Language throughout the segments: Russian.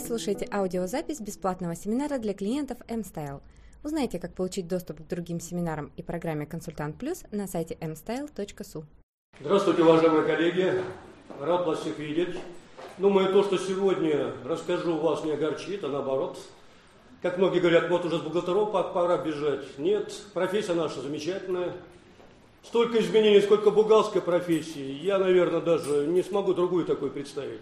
Вы слушаете аудиозапись бесплатного семинара для клиентов M-Style. Узнайте, как получить доступ к другим семинарам и программе «Консультант Плюс» на сайте mstyle.su. Здравствуйте, уважаемые коллеги. Рад вас всех видеть. Думаю, то, что сегодня расскажу, вас не огорчит, а наоборот. Как многие говорят, вот уже с бухгалтеров пора бежать. Нет, профессия наша замечательная. Столько изменений, сколько бухгалтерской профессии. Я, наверное, даже не смогу другую такую представить.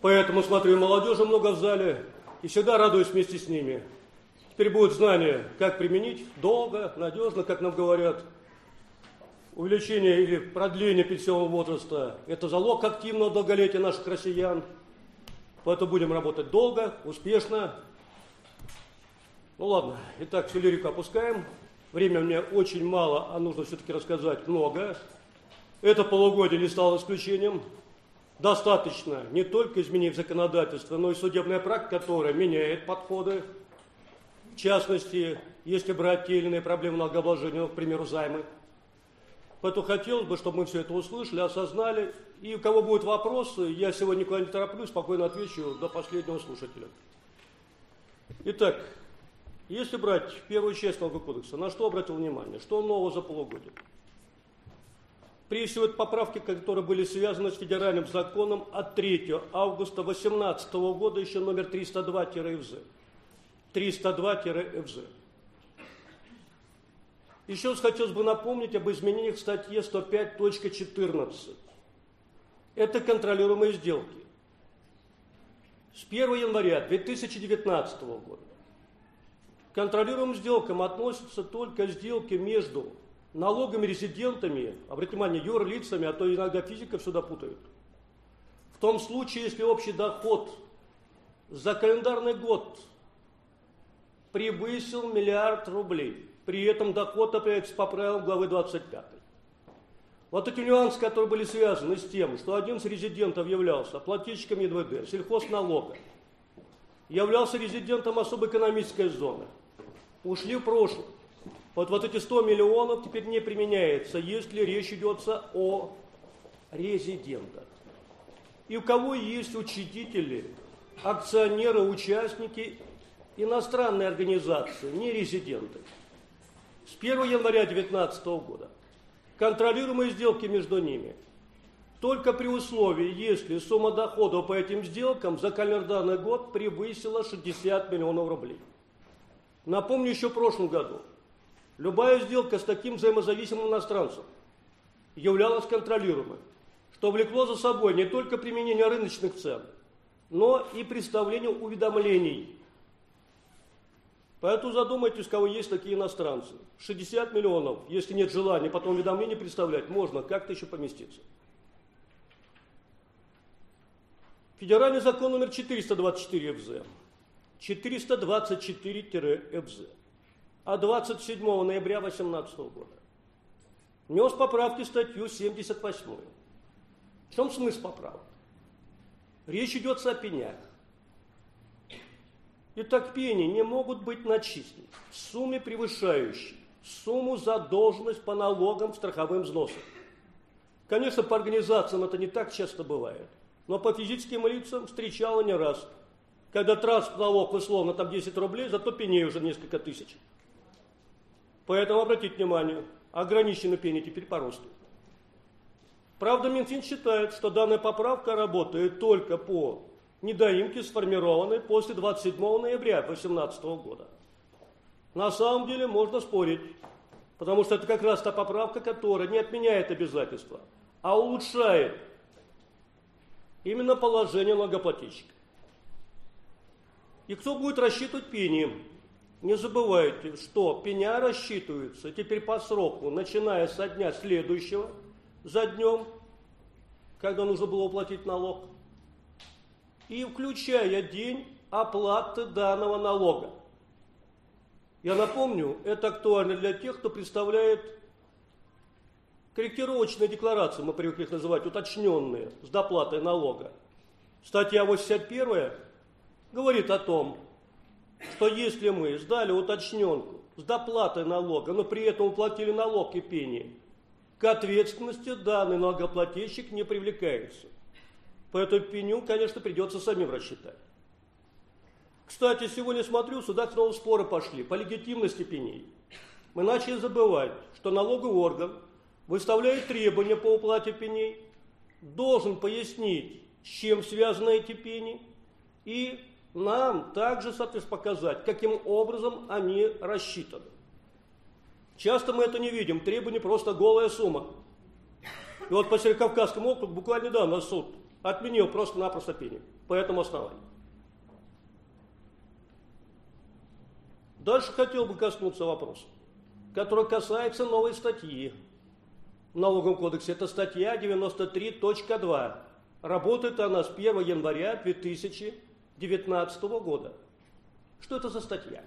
Поэтому смотрю, молодежи много в зале и всегда радуюсь вместе с ними. Теперь будет знание, как применить долго, надежно, как нам говорят. Увеличение или продление пенсионного возраста – это залог активного долголетия наших россиян. Поэтому будем работать долго, успешно. Ну ладно, итак, всю лирику опускаем. Время мне очень мало, а нужно все-таки рассказать много. Это полугодие не стало исключением достаточно не только изменив законодательство, но и судебная практика, которая меняет подходы. В частности, если брать те или иные проблемы налогообложения, ну, к примеру, займы. Поэтому хотелось бы, чтобы мы все это услышали, осознали. И у кого будут вопросы, я сегодня никуда не тороплюсь, спокойно отвечу до последнего слушателя. Итак, если брать первую часть налогового кодекса, на что обратил внимание? Что нового за полугодие? Прежде поправки, которые были связаны с федеральным законом от 3 августа 2018 года, еще номер 302-ФЗ. 302-ФЗ. Еще хотелось бы напомнить об изменениях в статье 105.14. Это контролируемые сделки. С 1 января 2019 года контролируемым сделкам относятся только сделки между налогами резидентами, обратите внимание, юрлицами, а то иногда физиков сюда путают. В том случае, если общий доход за календарный год превысил миллиард рублей, при этом доход определяется по правилам главы 25. Вот эти нюансы, которые были связаны с тем, что один из резидентов являлся плательщиком ЕДВД, сельхозналога, являлся резидентом особой экономической зоны, ушли в прошлое. Вот, вот эти 100 миллионов теперь не применяется, если речь идет о резидентах. И у кого есть учредители, акционеры, участники, иностранные организации, не резиденты. С 1 января 2019 года контролируемые сделки между ними только при условии, если сумма доходов по этим сделкам за календарный год превысила 60 миллионов рублей. Напомню, еще в прошлом году Любая сделка с таким взаимозависимым иностранцем являлась контролируемой, что влекло за собой не только применение рыночных цен, но и представление уведомлений. Поэтому задумайтесь, кого есть такие иностранцы. 60 миллионов, если нет желания потом уведомления представлять, можно как-то еще поместиться. Федеральный закон номер 424 ФЗ. 424 А 27 ноября 2018 года внес поправки в статью 78. В чем смысл поправок? Речь идет о пенях. Итак, пени не могут быть начислены в сумме, превышающей сумму задолженность по налогам, страховым взносам. Конечно, по организациям это не так часто бывает, но по физическим лицам встречало не раз. Когда транспорт налог условно там 10 рублей, зато пеней уже несколько тысяч. Поэтому обратите внимание, ограничены пени теперь по росту. Правда, Минфин считает, что данная поправка работает только по недоимке, сформированной после 27 ноября 2018 года. На самом деле можно спорить, потому что это как раз та поправка, которая не отменяет обязательства, а улучшает именно положение налогоплательщика. И кто будет рассчитывать пени? Не забывайте, что пеня рассчитывается теперь по сроку, начиная со дня следующего, за днем, когда нужно было уплатить налог, и включая день оплаты данного налога. Я напомню, это актуально для тех, кто представляет корректировочные декларации, мы привыкли их называть, уточненные, с доплатой налога. Статья 81 говорит о том, что если мы сдали уточненку с доплатой налога, но при этом уплатили налог и пени, к ответственности данный налогоплательщик не привлекается. Поэтому пеню, конечно, придется самим рассчитать. Кстати, сегодня смотрю, сюда снова споры пошли по легитимности пеней. Мы начали забывать, что налоговый орган выставляет требования по уплате пеней, должен пояснить, с чем связаны эти пени, и нам также, соответственно, показать, каким образом они рассчитаны. Часто мы это не видим, требования просто голая сумма. И вот по Северокавказскому округу буквально недавно суд отменил просто-напросто пение по этому основанию. Дальше хотел бы коснуться вопроса, который касается новой статьи в Налоговом кодексе. Это статья 93.2. Работает она с 1 января 2019 года. Что это за статья?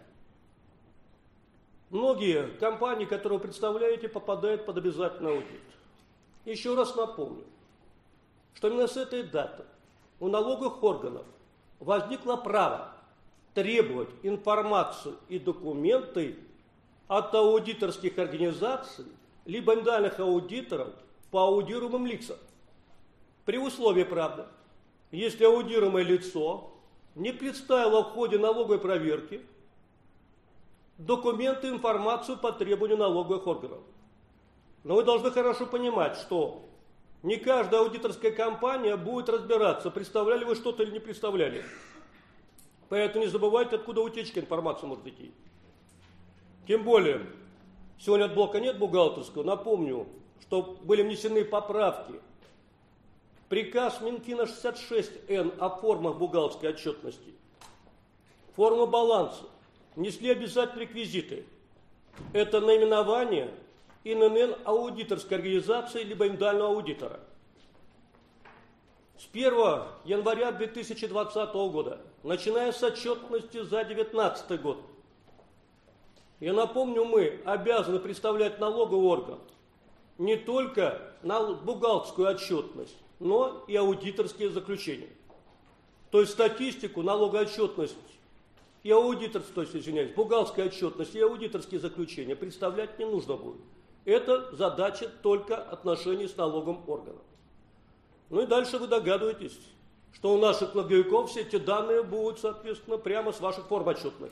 Многие компании, которые вы представляете, попадают под обязательный аудит. Еще раз напомню, что именно с этой даты у налоговых органов возникло право требовать информацию и документы от аудиторских организаций либо индивидуальных аудиторов по аудируемым лицам. При условии, правда, если аудируемое лицо не представило в ходе налоговой проверки документы, информацию по требованию налоговых органов. Но вы должны хорошо понимать, что не каждая аудиторская компания будет разбираться, представляли вы что-то или не представляли. Поэтому не забывайте, откуда утечка информации может идти. Тем более, сегодня от блока нет бухгалтерского, напомню, что были внесены поправки. Приказ Минфина 66Н о формах бухгалтерской отчетности, форма баланса, несли обязательные реквизиты. Это наименование ИНН аудиторской организации либо индивидуального аудитора. С 1 января 2020 года, начиная с отчетности за 2019 год, я напомню, мы обязаны представлять налоговый орган не только на бухгалтерскую отчетность, но и аудиторские заключения. То есть статистику, налоговую отчетность и аудиторскую, то есть, извиняюсь, бухгалтерская отчетность и аудиторские заключения представлять не нужно будет. Это задача только отношений с налоговым органом. Ну и дальше вы догадываетесь, что у наших налоговиков все эти данные будут, соответственно, прямо с ваших форм отчетных.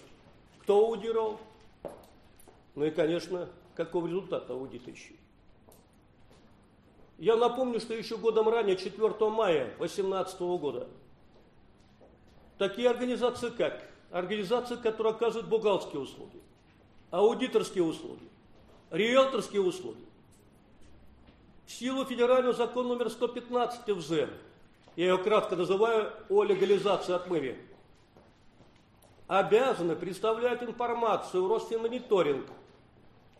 Кто аудировал? Ну и, конечно, каков результат аудита еще. Я напомню, что еще годом ранее, 4 мая 2018 года, такие организации как организации, которые оказывают бухгалтерские услуги, аудиторские услуги, риэлторские услуги. В силу федерального закона номер 115 ФЗ, я его кратко называю о легализации отмыве, обязаны представлять информацию в Росфинмониторинг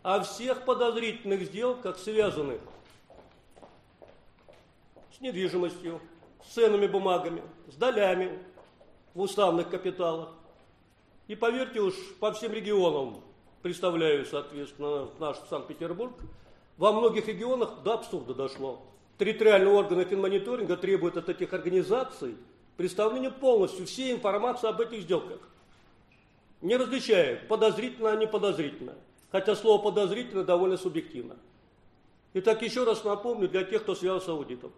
о всех подозрительных сделках, связанных недвижимостью, с ценными бумагами, с долями в уставных капиталах. И поверьте уж, по всем регионам представляю, соответственно, наш Санкт-Петербург, во многих регионах до абсурда дошло. Территориальные органы финмониторинга требуют от этих организаций представления полностью всей информации об этих сделках. Не различая, подозрительно, не подозрительно. Хотя слово подозрительно довольно субъективно. Итак, еще раз напомню для тех, кто связан с аудитом.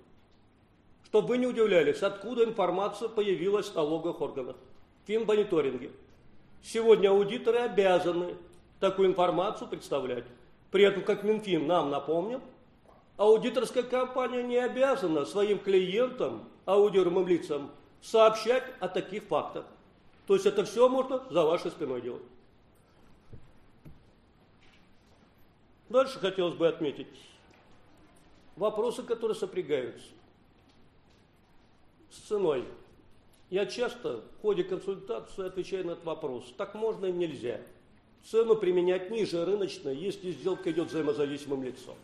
Чтобы вы не удивлялись, откуда информация появилась в налоговых органах, финмониторинге. Сегодня аудиторы обязаны такую информацию представлять. При этом, как Минфин нам напомнил, аудиторская компания не обязана своим клиентам, аудируемым лицам, сообщать о таких фактах. То есть это все можно за вашей спиной делать. Дальше хотелось бы отметить вопросы, которые сопрягаются с ценой. Я часто в ходе консультации отвечаю на этот вопрос. Так можно и нельзя. Цену применять ниже рыночной, если сделка идет взаимозависимым лицом.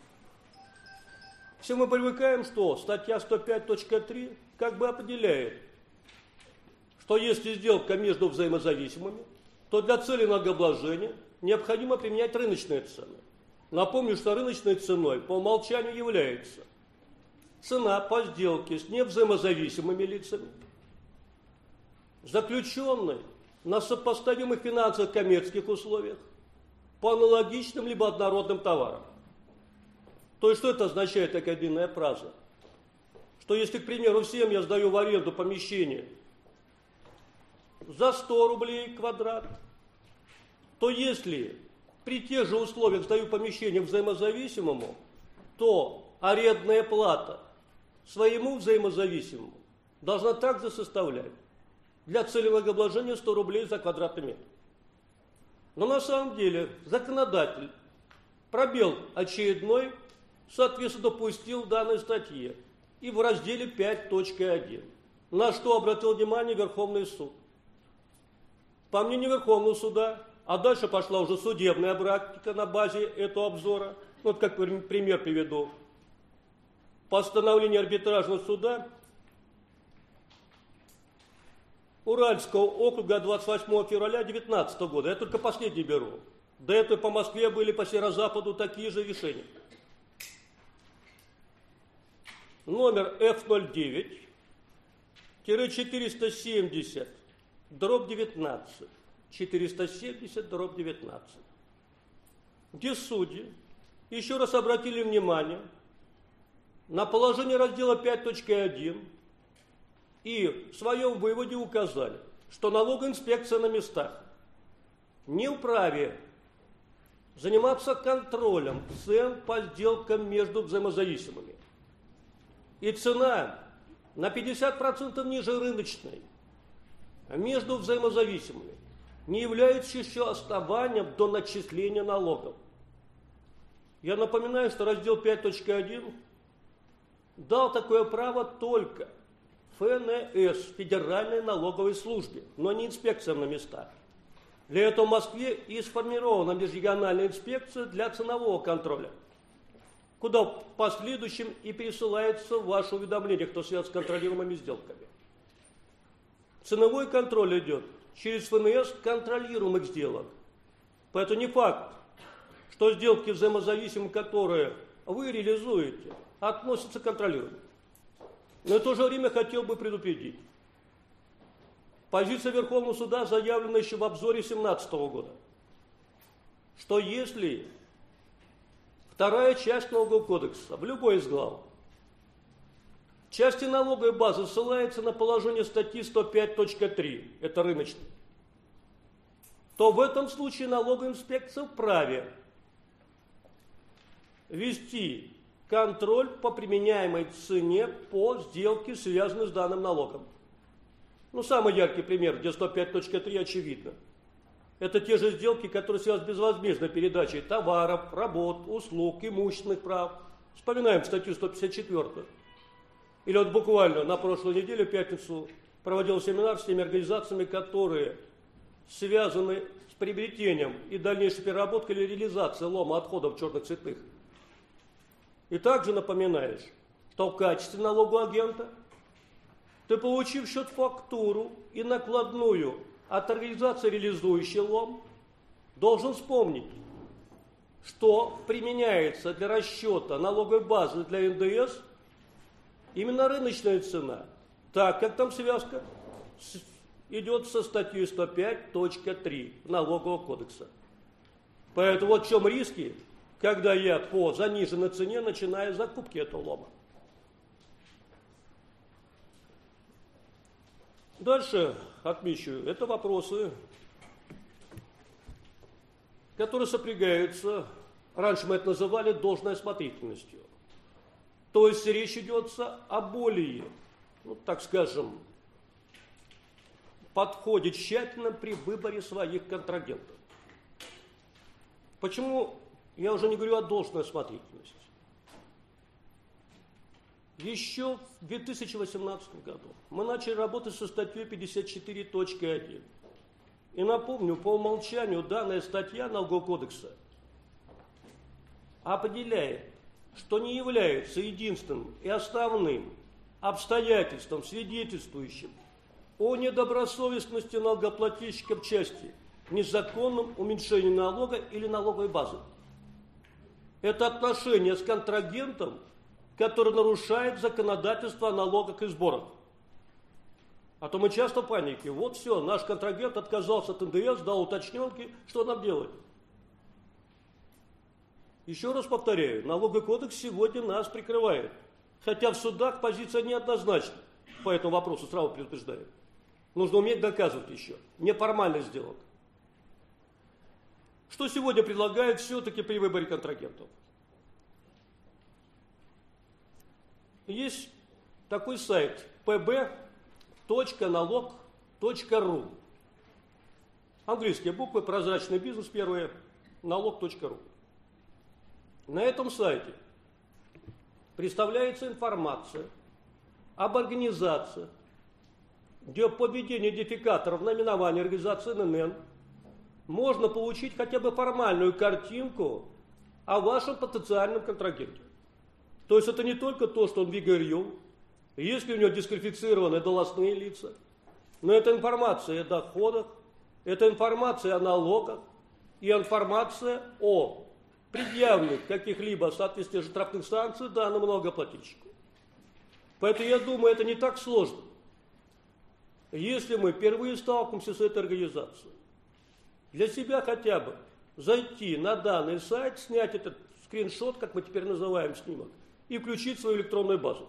Все мы привыкаем, что статья 105.3 как бы определяет, что если сделка между взаимозависимыми, то для цели налогообложения необходимо применять рыночные цены. Напомню, что рыночной ценой по умолчанию является цена по сделке с невзаимозависимыми лицами, заключенной на сопоставимых финансовых коммерческих условиях по аналогичным либо однородным товарам. То есть что это означает такая длинная фраза? Что если, к примеру, всем я сдаю в аренду помещение за 100 рублей квадрат, то если при тех же условиях сдаю помещение взаимозависимому, то арендная плата своему взаимозависимому должна также составлять для целевого обложения 100 рублей за квадратный метр. Но на самом деле законодатель пробел очередной, соответственно, допустил данной статье и в разделе 5.1, на что обратил внимание Верховный суд. По мнению Верховного суда, а дальше пошла уже судебная практика на базе этого обзора, вот как пример приведу. Постановление арбитражного суда Уральского округа 28 февраля 2019 года. Я только последний беру. До этого по Москве были по северо-западу такие же решения. Номер F09 470 дробь 19 470 дробь 19 где судьи еще раз обратили внимание на положение раздела 5.1 и в своем выводе указали, что налоговая инспекция на местах не вправе заниматься контролем цен по сделкам между взаимозависимыми. И цена на 50% ниже рыночной между взаимозависимыми не является еще основанием до начисления налогов. Я напоминаю, что раздел 5.1 дал такое право только – ФНС, Федеральной налоговой службе, но не инспекциям на местах. Для этого в Москве и сформирована межрегиональная инспекция для ценового контроля, куда в последующем и пересылается ваше уведомление, кто связан с контролируемыми сделками. Ценовой контроль идет через ФНС контролируемых сделок. Поэтому не факт, что сделки взаимозависимые, которые вы реализуете, относятся к контролируемым. Но в то же время хотел бы предупредить. Позиция Верховного суда заявлена еще в обзоре 2017 года, что если вторая часть налогового кодекса в любой из глав части налоговой базы ссылается на положение статьи 105.3, это рыночный, то в этом случае налоговая инспекция вправе вести контроль по применяемой цене по сделке, связанной с данным налогом. Ну, самый яркий пример, где 105.3 очевидно. Это те же сделки, которые связаны с безвозмездной передачей товаров, работ, услуг, имущественных прав. Вспоминаем статью 154. Или вот буквально на прошлой неделе, в пятницу, проводил семинар с теми организациями, которые связаны с приобретением и дальнейшей переработкой или реализацией лома отходов черных цветных. И также напоминаешь, что в качестве налогового агента ты, получив счет-фактуру и накладную от организации, реализующей лом, должен вспомнить, что применяется для расчета налоговой базы для НДС именно рыночная цена, так как там связка идет со статьей 105.3 налогового кодекса. Поэтому вот в чем риски когда я по заниженной цене начинаю закупки этого лома. Дальше отмечу, это вопросы, которые сопрягаются, раньше мы это называли должной осмотрительностью. То есть речь идет о более, ну, так скажем, подходе тщательно при выборе своих контрагентов. Почему я уже не говорю о должной осмотрительности. Еще в 2018 году мы начали работать со статьей 54.1. И напомню, по умолчанию данная статья Налогового кодекса определяет, что не является единственным и основным обстоятельством, свидетельствующим о недобросовестности налогоплательщика в части незаконном уменьшении налога или налоговой базы. Это отношение с контрагентом, который нарушает законодательство о налогах и сборах. А то мы часто в панике. Вот все, наш контрагент отказался от НДС, дал уточненки, что нам делать? Еще раз повторяю, налоговый кодекс сегодня нас прикрывает. Хотя в судах позиция неоднозначна по этому вопросу, сразу предупреждаю. Нужно уметь доказывать еще. Неформально сделок. Что сегодня предлагают все-таки при выборе контрагентов? Есть такой сайт pb.налог.ру. Английские буквы, прозрачный бизнес первые, налог.ру. На этом сайте представляется информация об организации, где по введению идентификаторов наименования организации ННН можно получить хотя бы формальную картинку о вашем потенциальном контрагенте. То есть это не только то, что он выгорел, если у него дисквалифицированы должностные лица, но это информация о доходах, это информация о налогах и информация о предъявленных каких-либо соответствии штрафных санкций данному налогоплательщику. Поэтому я думаю, это не так сложно. Если мы впервые сталкиваемся с этой организацией, для себя хотя бы зайти на данный сайт, снять этот скриншот, как мы теперь называем снимок, и включить свою электронную базу.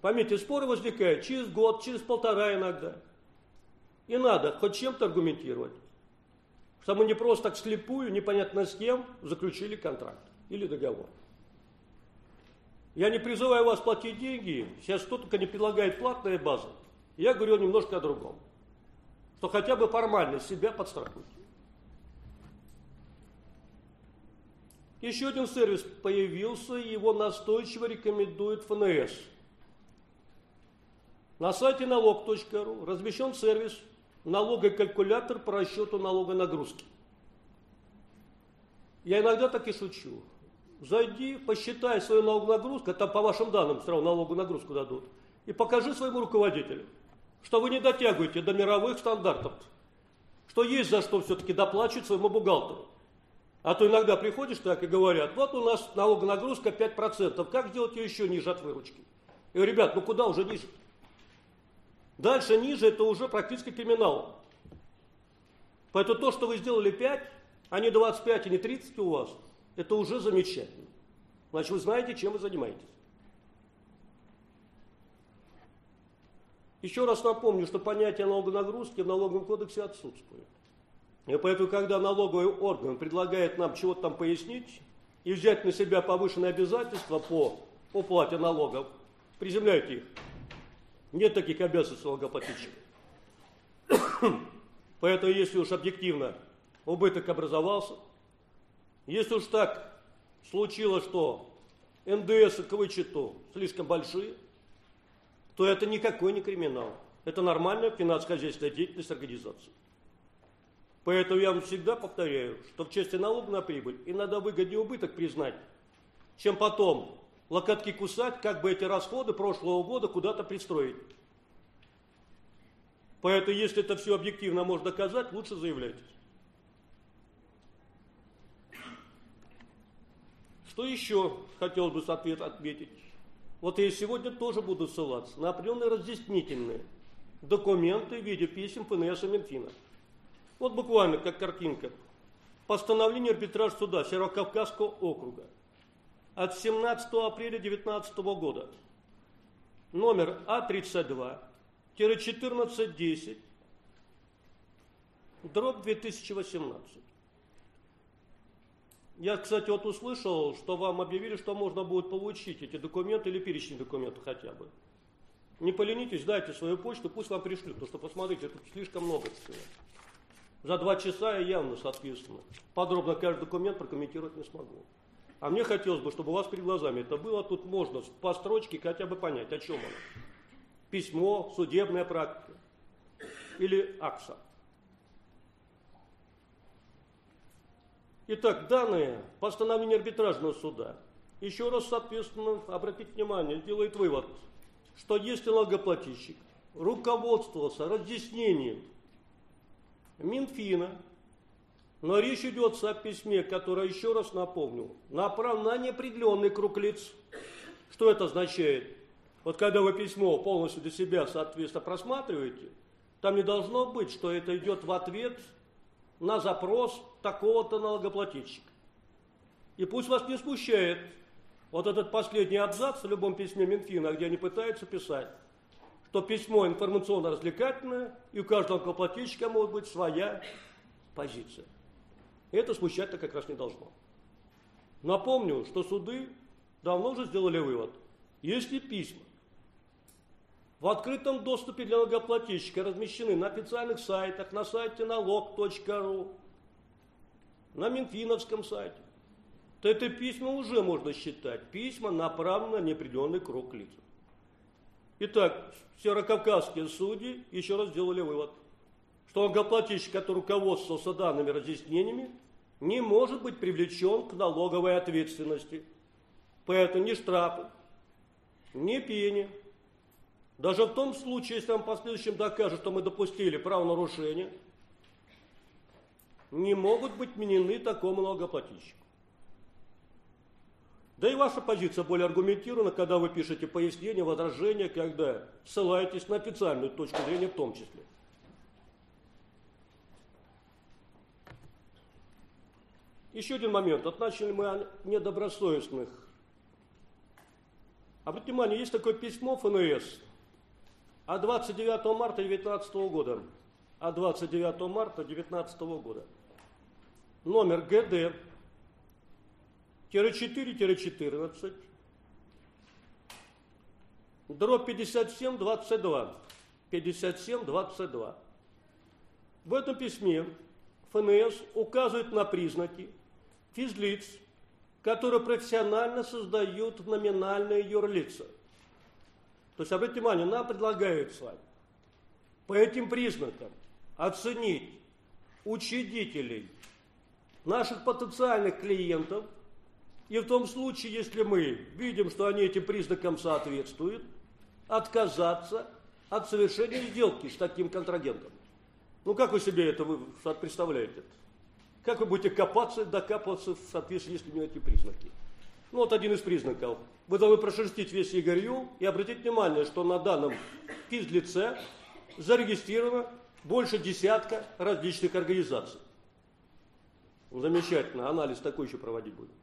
Поймите, споры возникают через год, через полтора иногда. И надо хоть чем-то аргументировать. Что мы не просто так слепую, непонятно с кем, заключили контракт или договор. Я не призываю вас платить деньги, сейчас кто только не предлагает платные базы. Я говорю немножко о другом. Что хотя бы формально себя подстрахуйте. Еще один сервис появился, его настойчиво рекомендует ФНС. На сайте налог.ру размещен сервис налогокалькулятор по расчету налога нагрузки. Я иногда так и шучу. Зайди, посчитай свою налоговую нагрузку, там по вашим данным сразу налоговую нагрузку дадут, и покажи своему руководителю, что вы не дотягиваете до мировых стандартов, что есть за что все-таки доплачивать своему бухгалтеру. А то иногда приходишь так и говорят, вот у нас налогонагрузка 5%, как сделать ее еще ниже от выручки? Я говорю, ребят, ну куда уже ниже? Дальше ниже это уже практически криминал. Поэтому то, что вы сделали 5, а не 25 и не 30 у вас, это уже замечательно. Значит, вы знаете, чем вы занимаетесь. Еще раз напомню, что понятие налогонагрузки в налоговом кодексе отсутствует. И поэтому, когда налоговый орган предлагает нам чего-то там пояснить и взять на себя повышенные обязательства по уплате налогов, приземляйте их. Нет таких обязанностей налогоплательщика. Поэтому, если уж объективно убыток образовался, если уж так случилось, что НДС к вычету слишком большие, то это никакой не криминал. Это нормальная финансово-хозяйственная деятельность организации. Поэтому я вам всегда повторяю, что в части налога на прибыль иногда выгоднее убыток признать, чем потом локотки кусать, как бы эти расходы прошлого года куда-то пристроить. Поэтому, если это все объективно можно доказать, лучше заявляйтесь. Что еще хотелось бы ответ отметить? Вот я сегодня тоже буду ссылаться на определенные разъяснительные документы в виде писем ФНС и Минфина. Вот буквально как картинка. Постановление арбитраж суда Северокавказского округа от 17 апреля 2019 года. Номер А32-1410, дробь 2018. Я, кстати, вот услышал, что вам объявили, что можно будет получить эти документы или перечень документов хотя бы. Не поленитесь, дайте свою почту, пусть вам пришлют, потому что, посмотрите, тут слишком много всего. За два часа я явно, соответственно, подробно каждый документ прокомментировать не смогу. А мне хотелось бы, чтобы у вас перед глазами это было, тут можно по строчке хотя бы понять, о чем оно. Письмо, судебная практика или акса. Итак, данные постановления арбитражного суда. Еще раз, соответственно, обратите внимание, делает вывод, что если налогоплательщик руководствовался разъяснением Минфина, но речь идет о письме, которое, еще раз напомню, направлено на неопределенный круг лиц. Что это означает? Вот когда вы письмо полностью для себя, соответственно, просматриваете, там не должно быть, что это идет в ответ на запрос такого-то налогоплательщика. И пусть вас не смущает вот этот последний абзац в любом письме Минфина, где они пытаются писать, то письмо информационно-развлекательное, и у каждого налогоплательщика может быть своя позиция. И это смущать-то как раз не должно. Напомню, что суды давно уже сделали вывод. Если письма в открытом доступе для налогоплательщика размещены на официальных сайтах, на сайте налог.ру, на Минфиновском сайте, то это письма уже можно считать. Письма направлены на неопределенный круг лиц. Итак, северокавказские судьи еще раз сделали вывод, что налогоплательщик, который руководствовался данными разъяснениями, не может быть привлечен к налоговой ответственности. Поэтому ни штрафы, ни пени. Даже в том случае, если он в последующем докажет, что мы допустили правонарушение, не могут быть вменены такому налогоплательщику. Да и ваша позиция более аргументирована, когда вы пишете пояснения, возражения, когда ссылаетесь на официальную точку зрения в том числе. Еще один момент. Вот начали мы о недобросовестных. Обратите внимание, есть такое письмо ФНС от 29 марта 2019 года. От 29 марта 2019 года. Номер ГД 4-14, дробь 57, 22. 57, 22. В этом письме ФНС указывает на признаки физлиц, которые профессионально создают номинальные юрлица. То есть, обратите внимание, нам вами по этим признакам оценить учредителей наших потенциальных клиентов – и в том случае, если мы видим, что они этим признакам соответствуют, отказаться от совершения сделки с таким контрагентом. Ну как вы себе это вы представляете? Как вы будете копаться, докапываться в соответствии с эти признаки? Ну вот один из признаков. Вы должны прошерстить весь Игорью и обратить внимание, что на данном физлице зарегистрировано больше десятка различных организаций. Замечательно, анализ такой еще проводить будем.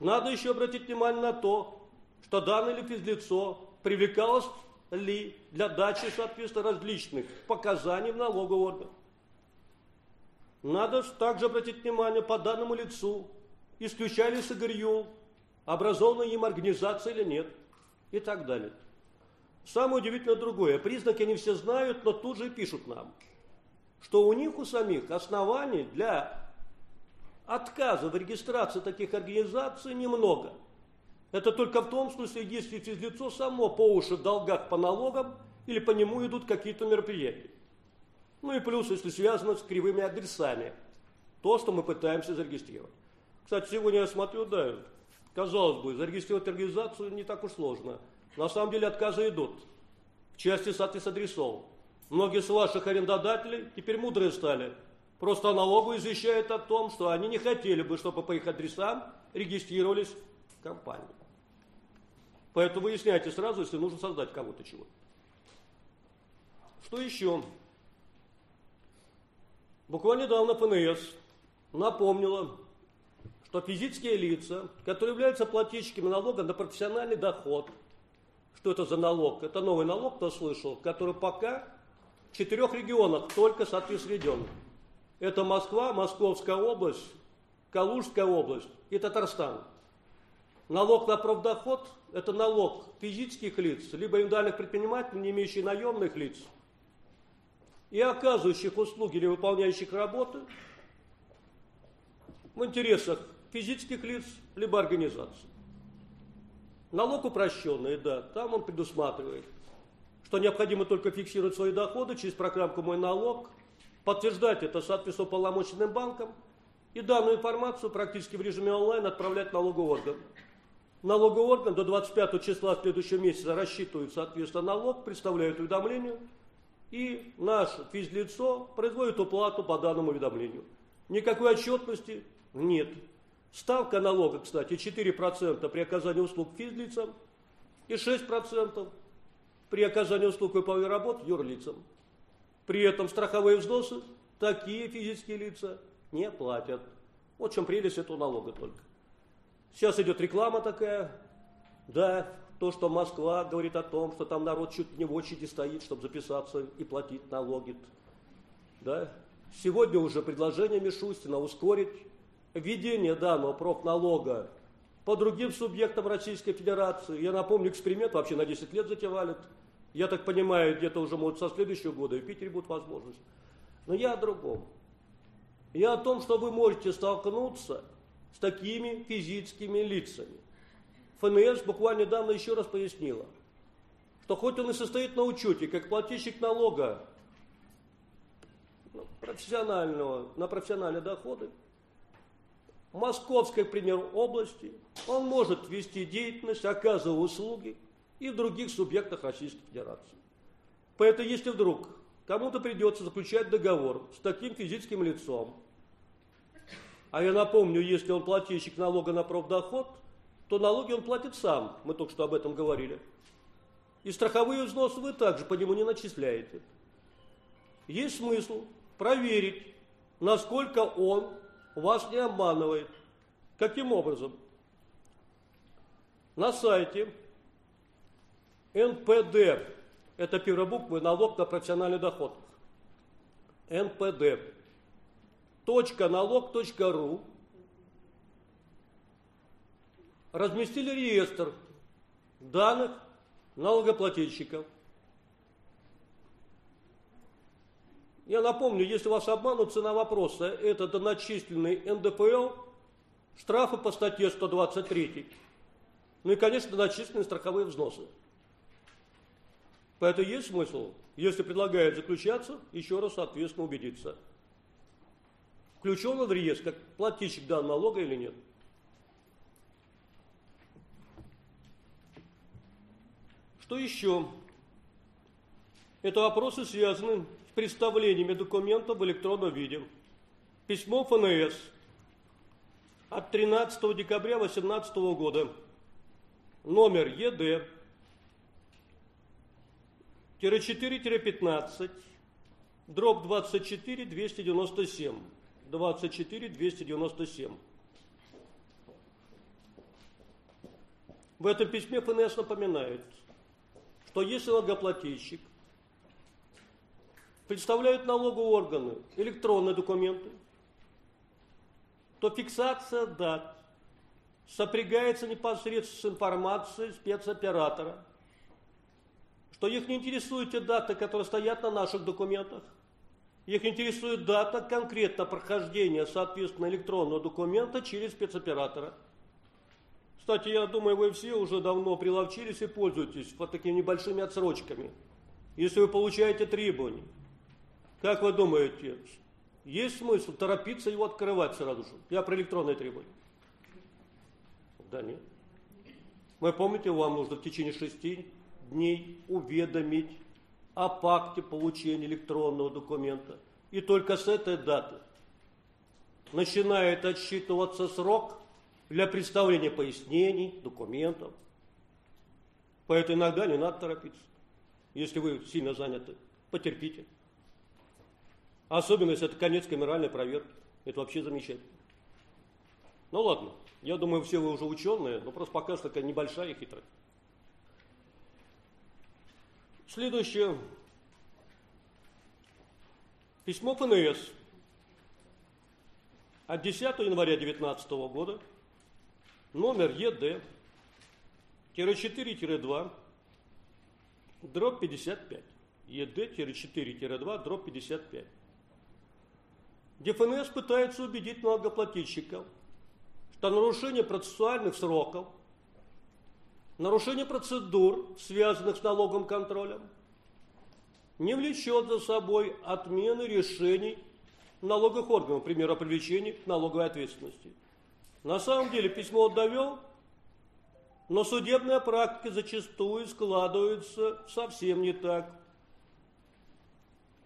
Надо еще обратить внимание на то, что данное ли физлицо привлекалось ли для дачи, соответственно, различных показаний в налоговый орган. Надо также обратить внимание по данному лицу, исключали сырье, образованная им организация или нет, и так далее. Самое удивительное другое, признаки они все знают, но тут же пишут нам, что у них у самих оснований для Отказа в регистрации таких организаций немного. Это только в том случае, если физлицо само по уши в долгах по налогам или по нему идут какие-то мероприятия. Ну и плюс, если связано с кривыми адресами. То, что мы пытаемся зарегистрировать. Кстати, сегодня я смотрю, да, казалось бы, зарегистрировать организацию не так уж сложно. На самом деле отказы идут. В части соответствия адресов. Многие из ваших арендодателей теперь мудрые стали. Просто налогу извещают о том, что они не хотели бы, чтобы по их адресам регистрировались компании. Поэтому выясняйте сразу, если нужно создать кого-то чего. Что еще? Буквально недавно ФНС напомнила, что физические лица, которые являются плательщиками налога на профессиональный доход, что это за налог? Это новый налог, кто слышал, который пока в четырех регионах только соответственно. Это Москва, Московская область, Калужская область и Татарстан. Налог на профдоход – это налог физических лиц, либо индивидуальных предпринимателей, не имеющих наемных лиц, и оказывающих услуги или выполняющих работы в интересах физических лиц, либо организаций. Налог упрощенный, да, там он предусматривает, что необходимо только фиксировать свои доходы через программку «Мой налог», подтверждать это соответственно полномочным банкам и данную информацию практически в режиме онлайн отправлять налоговый орган. Налоговый орган до 25 числа следующего месяца рассчитывает соответственно налог, представляет уведомление, и наше физлицо производит уплату по данному уведомлению. Никакой отчетности нет. Ставка налога, кстати, 4% при оказании услуг физлицам и 6% при оказании услуг выполнения работ юрлицам. При этом страховые взносы такие физические лица не платят. Вот в чем прелесть этого налога только. Сейчас идет реклама такая. Да, то, что Москва говорит о том, что там народ чуть не в очереди стоит, чтобы записаться и платить налоги. Да? Сегодня уже предложение Мишустина ускорить введение данного профналога по другим субъектам Российской Федерации. Я напомню, эксперимент вообще на 10 лет затевали. Я так понимаю, где-то уже, может, со следующего года и в Питере будет возможность. Но я о другом. Я о том, что вы можете столкнуться с такими физическими лицами. ФНС буквально недавно еще раз пояснила, что хоть он и состоит на учете, как плательщик налога профессионального, на профессиональные доходы, Московской, к примеру, области он может вести деятельность, оказывая услуги и в других субъектах Российской Федерации. Поэтому, если вдруг кому-то придется заключать договор с таким физическим лицом, а я напомню, если он плательщик налога на профдоход, то налоги он платит сам, мы только что об этом говорили. И страховые взносы вы также по нему не начисляете. Есть смысл проверить, насколько он вас не обманывает. Каким образом? На сайте НПД, это первая буква, налог на профессиональный доход. НПД. .налог.ру разместили реестр данных налогоплательщиков. Я напомню, если вас обманут, цена вопроса – это доначисленный НДФЛ, штрафы по статье 123, ну и, конечно, доначисленные страховые взносы. Поэтому есть смысл, если предлагают заключаться, еще раз, соответственно, убедиться. Включен он в реестр, как плательщик данного налога или нет. Что еще? Это вопросы, связанные представлениями документов в электронном виде. Письмо ФНС от 13 декабря 2018 года, номер ЕД 4-15, дробь 24 297, 24 297. В этом письме ФНС напоминает, что если налогоплательщик представляют налоговые органы электронные документы, то фиксация дат сопрягается непосредственно с информацией спецоператора, что их не интересуют те даты, которые стоят на наших документах, их интересует дата конкретно прохождения, соответственно, электронного документа через спецоператора. Кстати, я думаю, вы все уже давно приловчились и пользуетесь вот такими небольшими отсрочками. Если вы получаете требования, как вы думаете, есть смысл торопиться его открывать сразу же? Я про электронные требования. Да нет. Вы помните, вам нужно в течение шести дней уведомить о факте получения электронного документа. И только с этой даты начинает отсчитываться срок для представления пояснений, документов. Поэтому иногда не надо торопиться. Если вы сильно заняты, потерпите. Особенно, если это конец камеральной проверки. Это вообще замечательно. Ну ладно, я думаю, все вы уже ученые, но просто пока что такая небольшая хитрость. Следующее. Письмо ФНС от 10 января 2019 года, номер ЕД, 4-2, дробь 55. ЕД-4-2, дробь 55 где ФНС пытается убедить налогоплательщиков, что нарушение процессуальных сроков, нарушение процедур, связанных с налоговым контролем, не влечет за собой отмены решений налоговых органов, например, о привлечении к налоговой ответственности. На самом деле письмо довел, но судебная практика зачастую складывается совсем не так.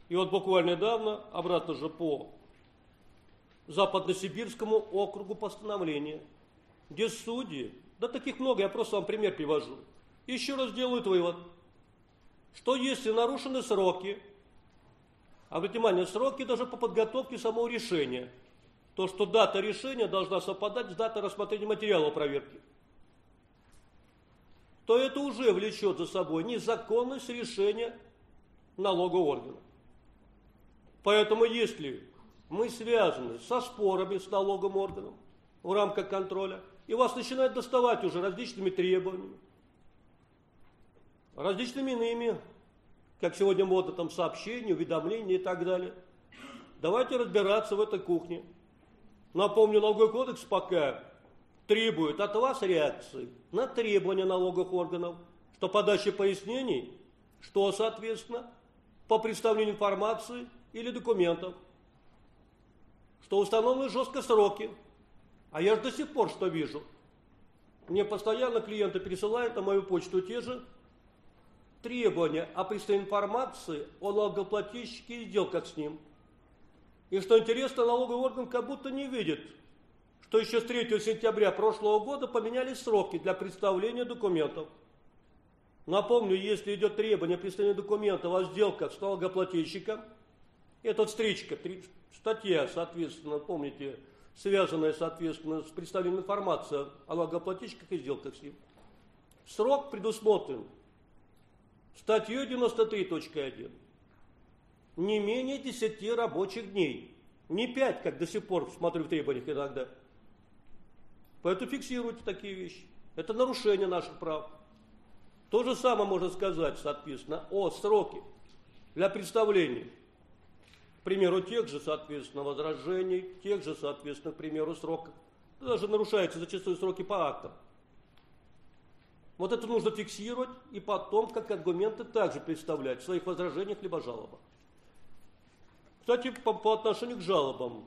И вот буквально недавно, обратно же по Западносибирскому округу постановление, где судьи, да таких много, я просто вам пример привожу, еще раз делают вывод, что если нарушены сроки, а внимание, сроки даже по подготовке самого решения, то что дата решения должна совпадать с датой рассмотрения материала проверки. то это уже влечет за собой незаконность решения налогового органа. Поэтому если мы связаны со спорами с налоговым органом в рамках контроля, и вас начинают доставать уже различными требованиями, различными иными, как сегодня модно, там сообщения, уведомления и так далее. Давайте разбираться в этой кухне. Напомню, налоговый кодекс пока требует от вас реакции на требования налоговых органов, что подача пояснений, что, соответственно, по представлению информации или документов, что установлены жестко сроки. А я же до сих пор что вижу. Мне постоянно клиенты пересылают на мою почту те же требования о представлении информации о налогоплательщике и сделках с ним. И что интересно, налоговый орган как будто не видит, что еще с 3 сентября прошлого года поменялись сроки для представления документов. Напомню, если идет требование представления документов о сделках с налогоплательщиком, это встречка, статья, соответственно, помните, связанная, соответственно, с представлением информации о налогоплательщиках и сделках с ним. Срок предусмотрен статьей 93.1. Не менее 10 рабочих дней. Не 5, как до сих пор смотрю в требованиях иногда. Поэтому фиксируйте такие вещи. Это нарушение наших прав. То же самое можно сказать, соответственно, о сроке для представления к примеру, тех же, соответственно, возражений, тех же, соответственно, к примеру, сроков. Даже нарушаются зачастую сроки по актам. Вот это нужно фиксировать и потом как аргументы также представлять в своих возражениях либо жалобах. Кстати, по, по отношению к жалобам.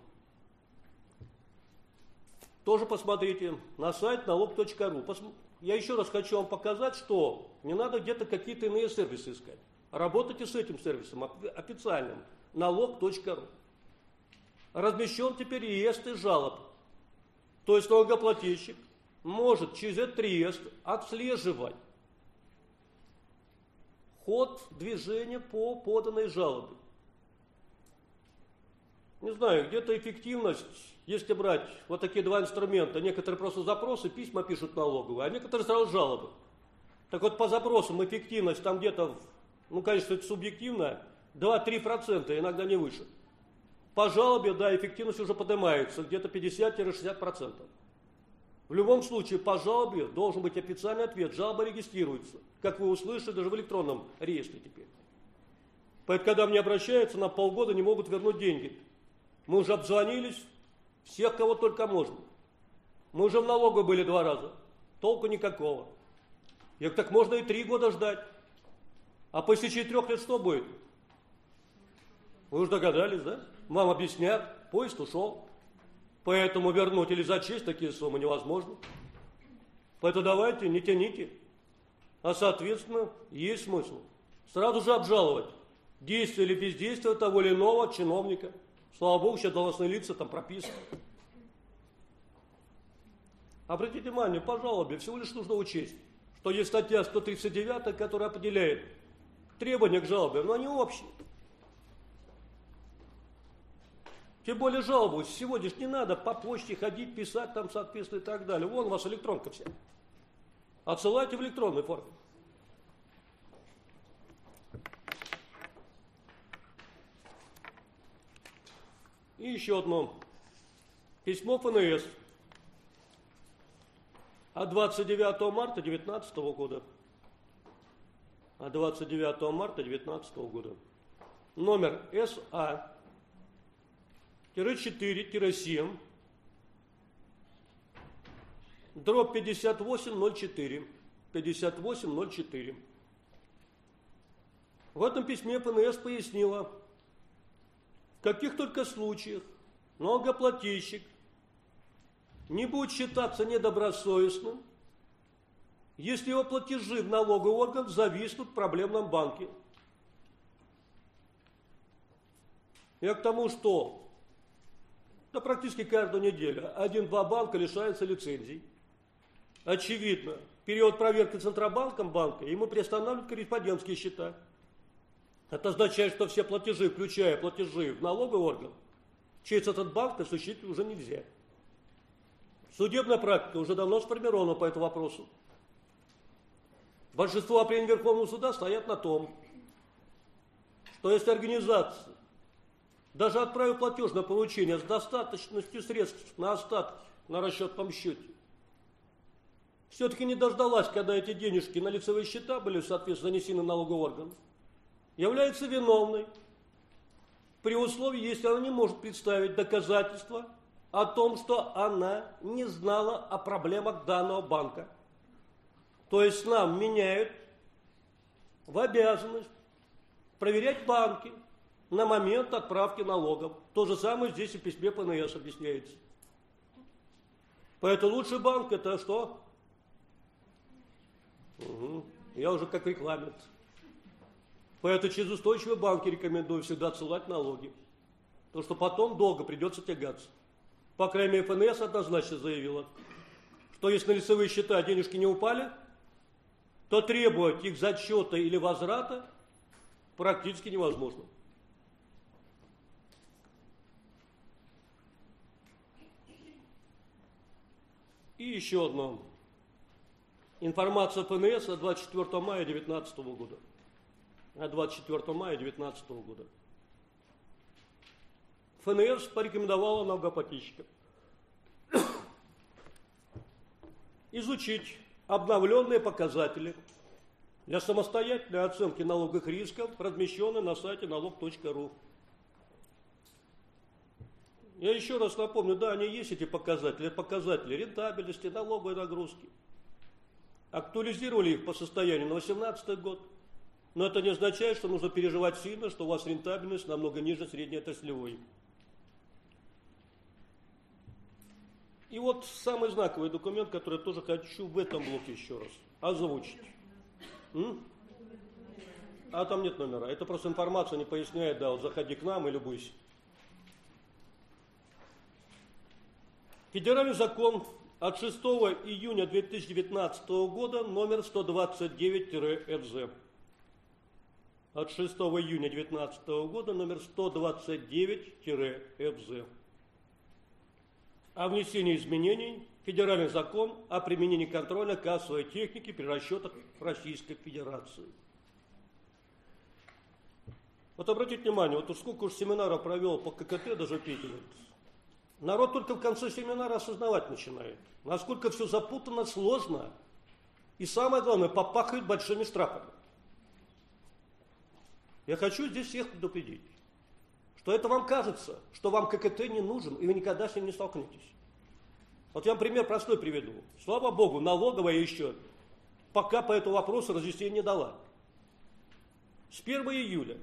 Тоже посмотрите на сайт налог.ру. Я еще раз хочу вам показать, что не надо где-то какие-то иные сервисы искать. Работайте с этим сервисом официальным налог.ру. Размещен теперь реестр жалоб. То есть налогоплательщик может через этот реестр отслеживать ход движения по поданной жалобе. Не знаю, где-то эффективность, если брать вот такие два инструмента, некоторые просто запросы, письма пишут налоговые, а некоторые сразу жалобы. Так вот, по запросам эффективность там где-то, ну, конечно, это субъективно, 2-3%, иногда не выше. По жалобе, да, эффективность уже поднимается, где-то 50-60%. В любом случае, по жалобе должен быть официальный ответ. Жалоба регистрируется, как вы услышали, даже в электронном реестре теперь. Поэтому, когда мне обращаются, на полгода не могут вернуть деньги. Мы уже обзвонились, всех, кого только можно. Мы уже в налогу были два раза, толку никакого. Я говорю, так можно и три года ждать. А по истечении трех лет что будет? Вы уже догадались, да? Вам объяснят, поезд ушел. Поэтому вернуть или зачесть такие суммы невозможно. Поэтому давайте, не тяните. А соответственно, есть смысл. Сразу же обжаловать действие или бездействие того или иного чиновника. Слава Богу, сейчас должностные лица там прописаны. Обратите внимание, по жалобе всего лишь нужно учесть, что есть статья 139, которая определяет требования к жалобе, но они общие. Тем более жаловались. Сегодня не надо по почте ходить, писать там, соответственно, и так далее. Вон у вас электронка вся. Отсылайте в электронной форме. И еще одно. Письмо ФНС от 29 марта 2019 года. От 29 марта 2019 года. Номер СА 4-7, дробь 5804, 5804. В этом письме ПНС пояснила, в каких только случаях налогоплательщик не будет считаться недобросовестным, если его платежи в налоговый орган зависнут в проблемном банке. Я к тому, что да практически каждую неделю один-два банка лишаются лицензий. Очевидно, период проверки Центробанком банка ему приостанавливают корреспондентские счета. Это означает, что все платежи, включая платежи в налоговый орган, через этот банк осуществить уже нельзя. Судебная практика уже давно сформирована по этому вопросу. Большинство определений Верховного суда стоят на том, что если организация, даже отправив платеж на получение с достаточностью средств на остатки на расчетном счете, все-таки не дождалась, когда эти денежки на лицевые счета были, соответственно, занесены налоговый орган, является виновной. При условии, если она не может представить доказательства о том, что она не знала о проблемах данного банка. То есть нам меняют в обязанность проверять банки на момент отправки налогов. То же самое здесь и в письме ПНС объясняется. Поэтому лучший банк это что? Угу. Я уже как рекламент. Поэтому через устойчивые банки рекомендую всегда отсылать налоги. Потому что потом долго придется тягаться. По крайней мере, ФНС однозначно заявила, что если на лицевые счета денежки не упали, то требовать их зачета или возврата практически невозможно. И еще одно. Информация ФНС от 24 мая 2019 года. От 24 мая 2019 года. ФНС порекомендовала налогоплательщикам изучить обновленные показатели для самостоятельной оценки налоговых рисков, размещенные на сайте налог.ру. Я еще раз напомню, да, они есть эти показатели, показатели рентабельности, налоговой нагрузки. Актуализировали их по состоянию на 2018 год. Но это не означает, что нужно переживать сильно, что у вас рентабельность намного ниже средней отраслевой. И вот самый знаковый документ, который я тоже хочу в этом блоке еще раз озвучить. М? А там нет номера. Это просто информация не поясняет, да, вот заходи к нам и любуйся. Федеральный закон от 6 июня 2019 года номер 129-ФЗ. От 6 июня 2019 года номер 129-ФЗ. О внесении изменений в Федеральный закон о применении контроля кассовой техники при расчетах Российской Федерации. Вот обратите внимание, вот сколько уж семинаров провел по ККТ, даже в Питере, Народ только в конце семинара осознавать начинает, насколько все запутано, сложно, и самое главное, попахивает большими штрафами. Я хочу здесь всех предупредить, что это вам кажется, что вам ККТ не нужен, и вы никогда с ним не столкнетесь. Вот я вам пример простой приведу. Слава Богу, налоговая еще пока по этому вопросу разъяснение не дала. С 1 июля,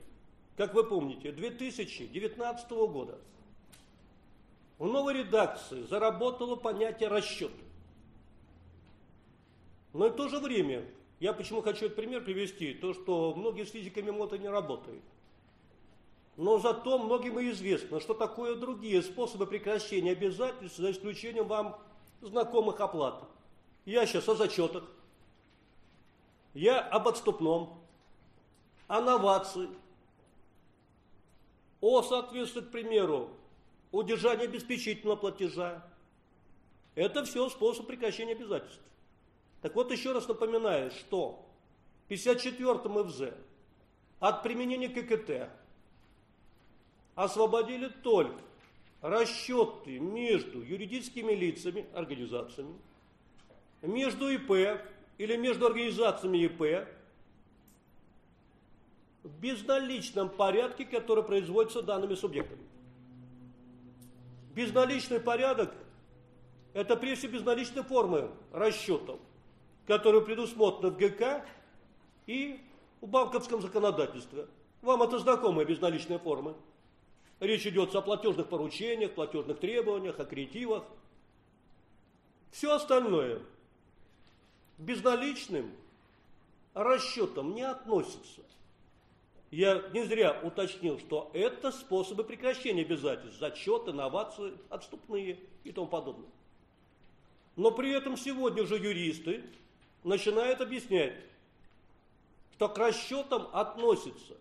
как вы помните, 2019 года в новой редакции заработало понятие расчет. Но и в то же время, я почему хочу этот пример привести, то что многие с физиками МОТа не работают. Но зато многим и известно, что такое другие способы прекращения обязательств, за исключением вам знакомых оплат. Я сейчас о зачетах, я об отступном, о новации, о, соответственно, к примеру, удержание обеспечительного платежа. Это все способ прекращения обязательств. Так вот, еще раз напоминаю, что в 54-м ФЗ от применения ККТ освободили только расчеты между юридическими лицами, организациями, между ИП или между организациями ИП в безналичном порядке, который производится данными субъектами. Безналичный порядок – это прежде безналичные формы расчетов, которые предусмотрены в ГК и в банковском законодательстве. Вам это знакомые безналичные формы. Речь идет о платежных поручениях, платежных требованиях, о кредитивах. Все остальное безналичным расчетам не относится. Я не зря уточнил, что это способы прекращения обязательств, зачеты, новации, отступные и тому подобное. Но при этом сегодня же юристы начинают объяснять, что к расчетам относится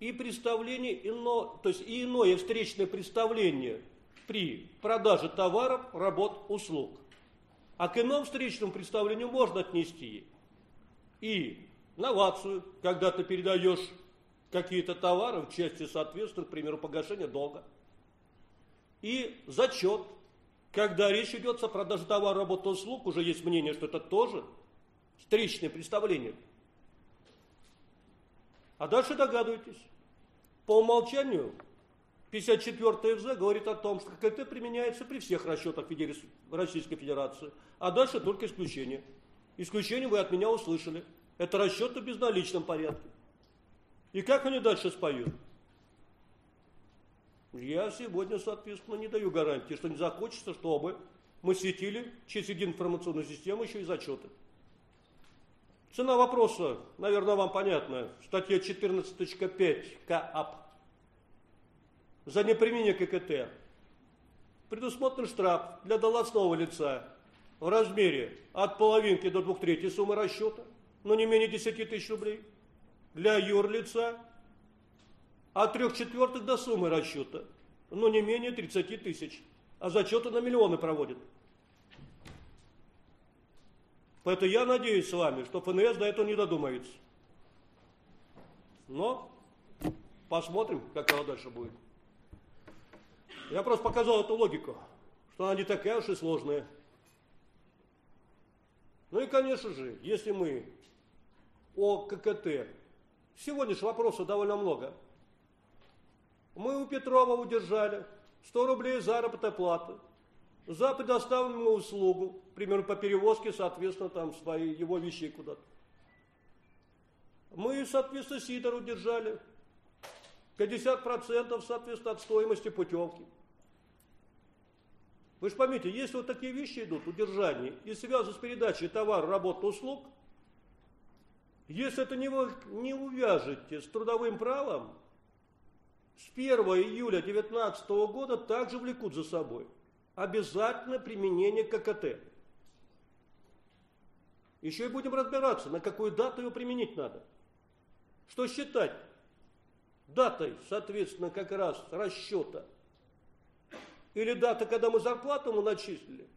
и представление ино, то есть и иное встречное представление при продаже товаров, работ, услуг. А к иному встречному представлению можно отнести и новацию, когда ты передаешь какие-то товары в части, соответственно, к примеру, погашения долга. И зачет, когда речь идет о продаже товара, работы, услуг, уже есть мнение, что это тоже встречное представление. А дальше догадывайтесь. По умолчанию 54 ФЗ говорит о том, что КТ применяется при всех расчетах Российской Федерации, а дальше только исключение. Исключение вы от меня услышали. Это расчеты в безналичном порядке. И как они дальше споют? Я сегодня, соответственно, не даю гарантии, что не захочется, чтобы мы светили через единую информационную систему еще и зачеты. Цена вопроса, наверное, вам понятна. Статья 14.5 КАП. За неприменение ККТ предусмотрен штраф для должностного лица в размере от половинки до двух третей суммы расчета, но не менее 10 тысяч рублей. Для юрлица от трех четвертых до суммы расчета, но не менее 30 тысяч. А зачеты на миллионы проводят. Поэтому я надеюсь с вами, что ФНС до этого не додумается. Но посмотрим, как оно дальше будет. Я просто показал эту логику, что она не такая уж и сложная. Ну и, конечно же, если мы о ККТ, сегодня же вопросов довольно много. Мы у Петрова удержали 100 рублей заработной платы за предоставленную услугу, примерно по перевозке, соответственно, там свои его вещей куда-то. Мы, соответственно, Сидору держали 50% соответственно от стоимости путевки. Вы же поймите, если вот такие вещи идут, удержание, и связаны с передачей товара, работы, услуг, если это не, не увяжете с трудовым правом, с 1 июля 2019 года также влекут за собой обязательно применение ККТ. Еще и будем разбираться, на какую дату его применить надо. Что считать датой, соответственно, как раз расчета. Или дата, когда мы зарплату ему начислили,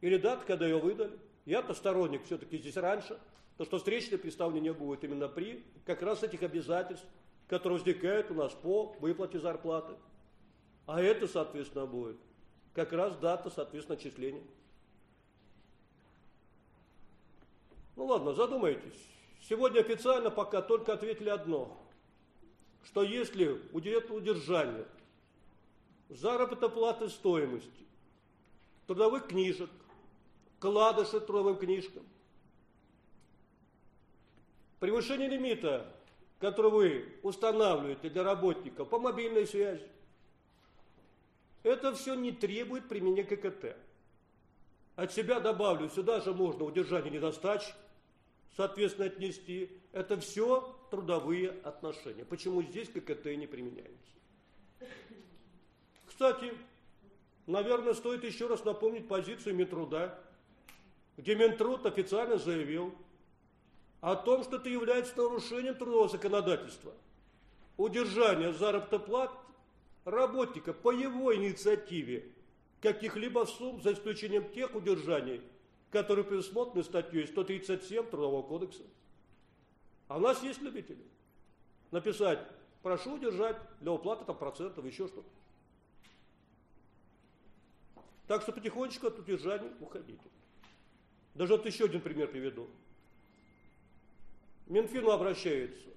или дата, когда ее выдали. Я-то сторонник все-таки здесь раньше, то что встречное представление будет именно при как раз этих обязательств, которые возникают у нас по выплате зарплаты. А это, соответственно, будет как раз дата, соответственно, отчисления. Ну ладно, задумайтесь. Сегодня официально пока только ответили одно, что если удержать удержание заработной платы стоимости трудовых книжек, кладыши трудовым книжкам, превышение лимита, который вы устанавливаете для работников по мобильной связи, это все не требует применения ККТ. От себя добавлю, сюда же можно удержание недостач, соответственно, отнести. Это все трудовые отношения. Почему здесь ККТ не применяется? Кстати, наверное, стоит еще раз напомнить позицию Минтруда, где Минтруд официально заявил о том, что это является нарушением трудового законодательства. Удержание заработной плат работника по его инициативе каких-либо сумм, за исключением тех удержаний, которые предусмотрены статьей 137 Трудового кодекса. А у нас есть любители. Написать, прошу удержать для уплаты там, процентов, еще что-то. Так что потихонечку от удержаний уходите. Даже вот еще один пример приведу. Минфин обращается.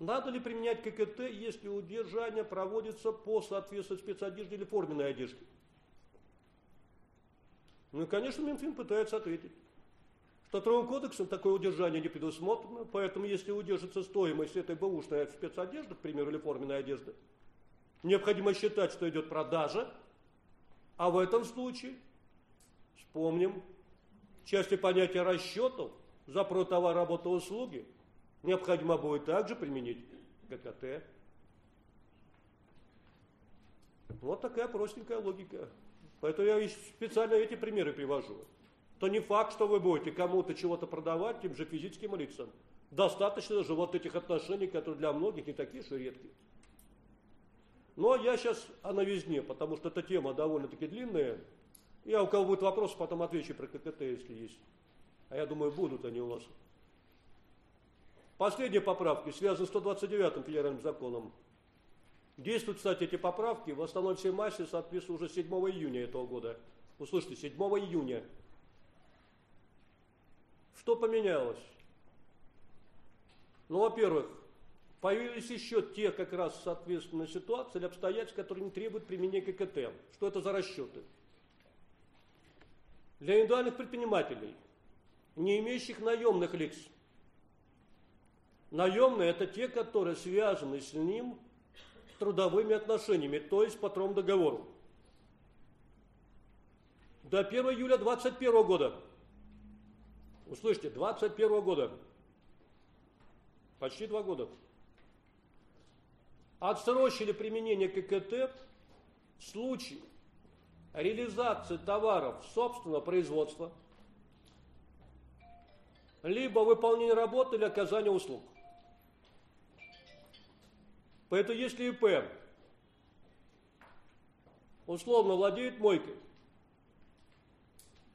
Надо ли применять ККТ, если удержание проводится по соответствию спецодежде или форменной одежде? Ну и, конечно, Минфин пытается ответить, что Трудовым кодексом такое удержание не предусмотрено, поэтому если удержится стоимость этой бэушной спецодежды, к примеру, или форменной одежды, необходимо считать, что идет продажа, а в этом случае, вспомним, в части понятия расчетов за товар, работу, услуги – необходимо будет также применить ГКТ. Вот такая простенькая логика. Поэтому я специально эти примеры привожу. То не факт, что вы будете кому-то чего-то продавать, тем же физическим лицам. Достаточно же вот этих отношений, которые для многих не такие уж редкие. Но я сейчас о новизне, потому что эта тема довольно-таки длинная. Я у кого будет вопрос, потом отвечу про ККТ, если есть. А я думаю, будут они у вас. Последние поправки связаны с 129-м федеральным законом. Действуют, кстати, эти поправки в основной всей массе соответствуют уже 7 июня этого года. Услышьте, 7 июня. Что поменялось? Ну, во-первых, появились еще те как раз соответственно ситуации или обстоятельства, которые не требуют применения ККТ. Что это за расчеты? Для индивидуальных предпринимателей, не имеющих наемных лиц. Наемные – это те, которые связаны с ним трудовыми отношениями, то есть по договору. До 1 июля 2021 года. Услышьте, 2021 года. Почти два года. Отсрочили применение ККТ в случае реализации товаров собственного производства, либо выполнение работы или оказания услуг. Поэтому если ИП условно владеет мойкой,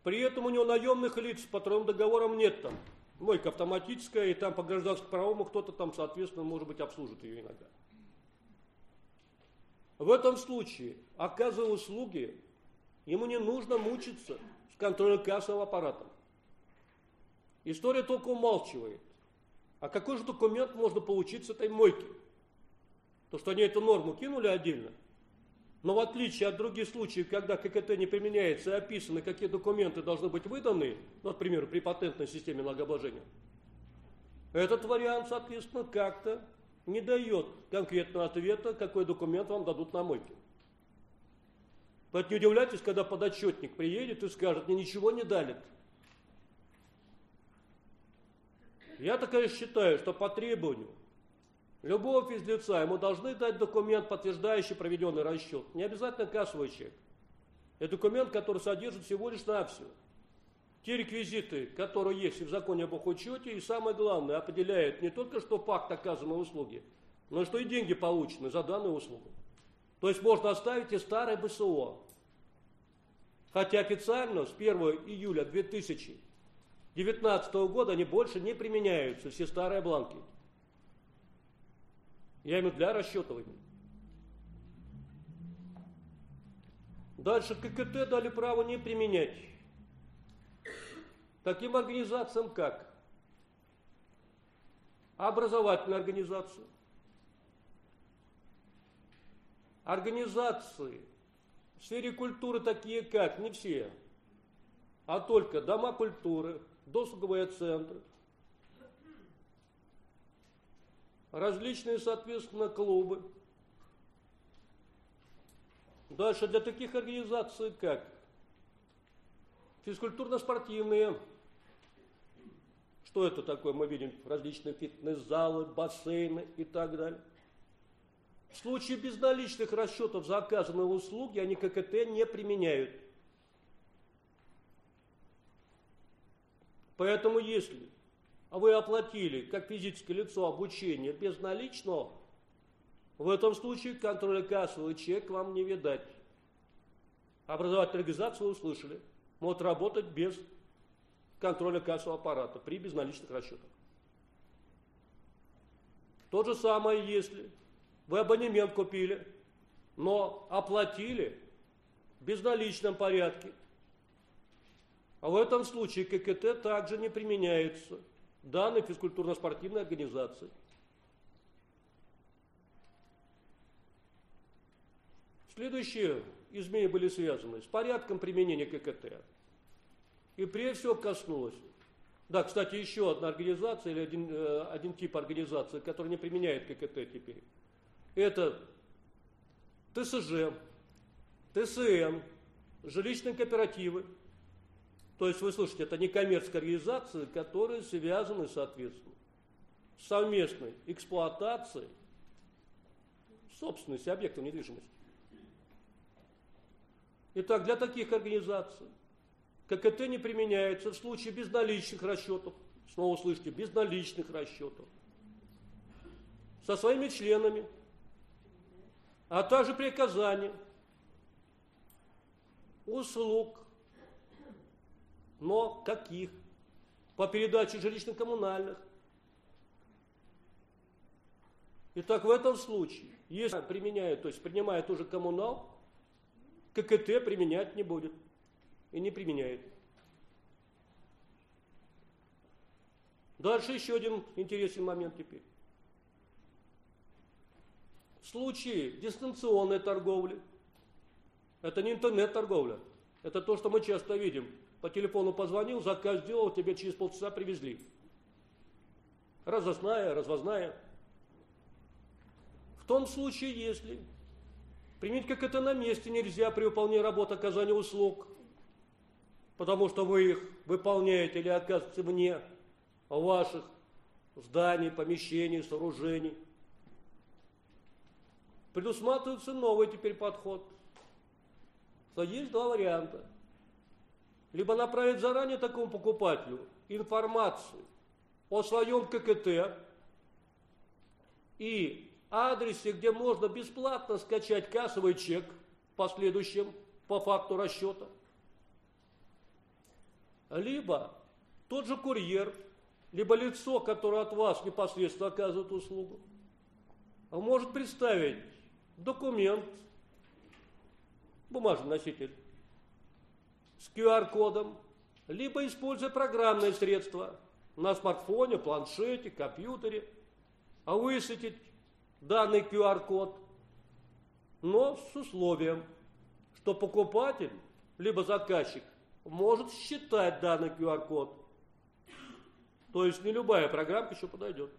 при этом у него наемных лиц по трудовым договорам нет там, мойка автоматическая, и там по гражданскому правому кто-то там, соответственно, может быть, обслужит ее иногда. В этом случае, оказывая услуги, ему не нужно мучиться с контролем кассового История только умалчивает. А какой же документ можно получить с этой мойки? То, что они эту норму кинули отдельно. Но в отличие от других случаев, когда ККТ не применяется и описаны, какие документы должны быть выданы, ну, например, при патентной системе налогообложения, этот вариант, соответственно, как-то не дает конкретного ответа, какой документ вам дадут на мойке. Поэтому не удивляйтесь, когда подотчетник приедет и скажет, мне ничего не дали. Я так, конечно, считаю, что по требованию любого физлица ему должны дать документ, подтверждающий проведенный расчет. Не обязательно кассовый чек. Это документ, который содержит всего лишь навсего те реквизиты, которые есть в законе об учете, и самое главное, определяет не только, что факт оказанной услуги, но и что и деньги получены за данную услугу. То есть можно оставить и старое БСО. Хотя официально с 1 июля 2019 года они больше не применяются, все старые бланки. Я имею для расчетывания. Дальше ККТ дали право не применять таким организациям, как образовательная организация, организации в сфере культуры такие как, не все, а только дома культуры, досуговые центры, различные, соответственно, клубы. Дальше для таких организаций, как физкультурно-спортивные что это такое? Мы видим различные фитнес-залы, бассейны и так далее. В случае безналичных расчетов за оказанные услуги они ККТ не применяют. Поэтому если вы оплатили как физическое лицо обучение безналичного, в этом случае контроля кассовый чек вам не видать. Образовательную организацию услышали. Может работать без контроля кассового аппарата при безналичных расчетах. То же самое, если вы абонемент купили, но оплатили в безналичном порядке. А в этом случае ККТ также не применяется данной физкультурно-спортивной организации. Следующие изменения были связаны с порядком применения ККТ. И прежде всего коснулось. Да, кстати, еще одна организация или один, э, один тип организации, который не применяет ККТ теперь. Это ТСЖ, ТСН, жилищные кооперативы. То есть, вы слышите, это не коммерческие организации, которые связаны, соответственно, с совместной эксплуатацией собственности объектов недвижимости. Итак, для таких организаций ККТ не применяется в случае безналичных расчетов. Снова слышите, безналичных расчетов. Со своими членами. А также при оказании услуг. Но каких? По передаче жилищно-коммунальных. Итак, в этом случае, если применяет, то есть принимает уже коммунал, ККТ применять не будет и не применяет. Дальше еще один интересный момент теперь. В случае дистанционной торговли, это не интернет-торговля, это то, что мы часто видим. По телефону позвонил, заказ сделал, тебе через полчаса привезли. Разосная, развозная. В том случае, если применить как это на месте нельзя при выполнении работы оказания услуг, потому что вы их выполняете или оказываете вне ваших зданий, помещений, сооружений. Предусматривается новый теперь подход. Что есть два варианта. Либо направить заранее такому покупателю информацию о своем ККТ и адресе, где можно бесплатно скачать кассовый чек в последующем по факту расчета. Либо тот же курьер, либо лицо, которое от вас непосредственно оказывает услугу, может представить документ, бумажный носитель, с QR-кодом, либо используя программные средства на смартфоне, планшете, компьютере, а высветить данный QR-код, но с условием, что покупатель, либо заказчик, может считать данный QR-код. То есть не любая программка еще подойдет.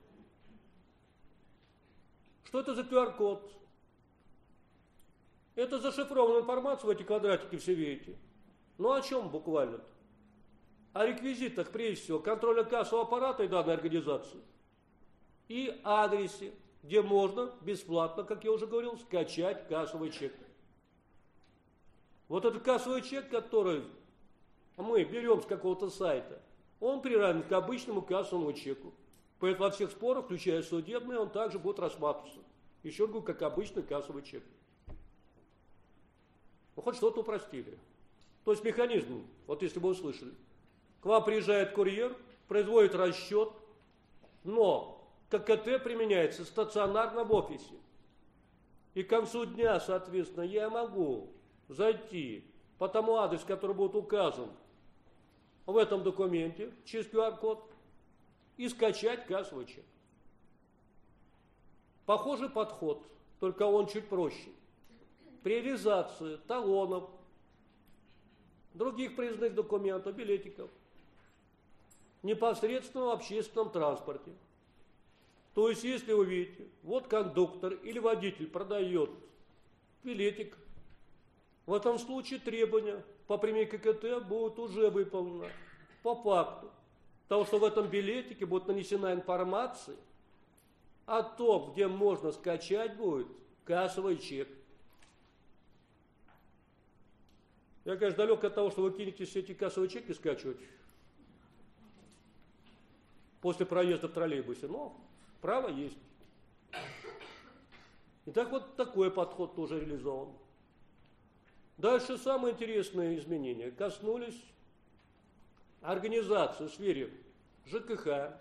Что это за QR-код? Это зашифрованная информация, в эти квадратики все видите. Ну о чем буквально-то? О реквизитах, прежде всего, контроля кассового аппарата и данной организации. И адресе, где можно бесплатно, как я уже говорил, скачать кассовый чек. Вот этот кассовый чек, который мы берем с какого-то сайта, он приравнен к обычному кассовому чеку. Поэтому во всех спорах, включая судебные, он также будет рассматриваться. Еще говорю, как обычный кассовый чек. Ну, хоть что-то упростили. То есть механизм, вот если вы услышали, к вам приезжает курьер, производит расчет, но ККТ применяется стационарно в офисе. И к концу дня, соответственно, я могу зайти по тому адресу, который будет указан в этом документе, через QR-код, и скачать кассовый чек. Похожий подход, только он чуть проще. При реализации талонов, других признанных документов, билетиков, непосредственно в общественном транспорте – то есть, если вы видите, вот кондуктор или водитель продает билетик, в этом случае требования по прямой ККТ будут уже выполнены по факту. Того, что в этом билетике будет нанесена информация о том, где можно скачать будет кассовый чек. Я, конечно, далек от того, что вы кинете все эти кассовые чеки скачивать после проезда в троллейбусе, но Право есть. Итак, вот такой подход тоже реализован. Дальше самые интересные изменения коснулись организации в сфере ЖКХ,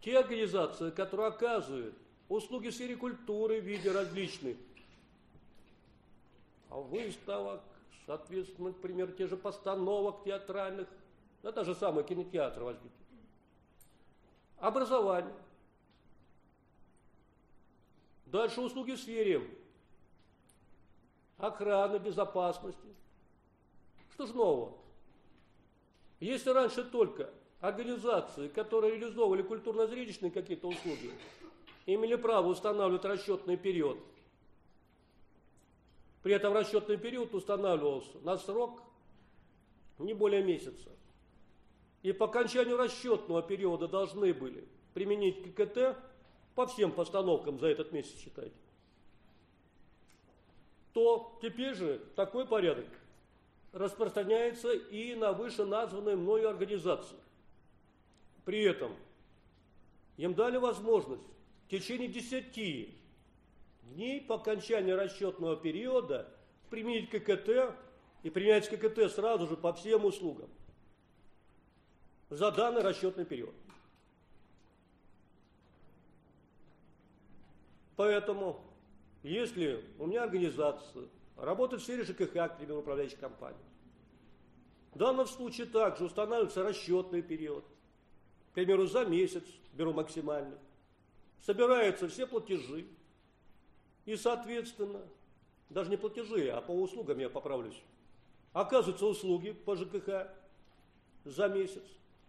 те организации, которые оказывают услуги в сфере культуры в виде различных выставок, соответственно, например, те же постановок театральных, да даже самый кинотеатр возьмите образование. Дальше услуги в сфере охраны, безопасности. Что ж нового? Если раньше только организации, которые реализовывали культурно-зрелищные какие-то услуги, имели право устанавливать расчетный период, при этом расчетный период устанавливался на срок не более месяца – и по окончанию расчетного периода должны были применить ККТ по всем постановкам за этот месяц, считайте, то теперь же такой порядок распространяется и на вышеназванные мною организации. При этом им дали возможность в течение 10 дней по окончании расчетного периода применить ККТ и принять ККТ сразу же по всем услугам за данный расчетный период. Поэтому, если у меня организация работает в сфере ЖКХ, к примеру, управляющей компании, в данном случае также устанавливается расчетный период. К примеру, за месяц беру максимальный. Собираются все платежи. И, соответственно, даже не платежи, а по услугам я поправлюсь. Оказываются услуги по ЖКХ за месяц.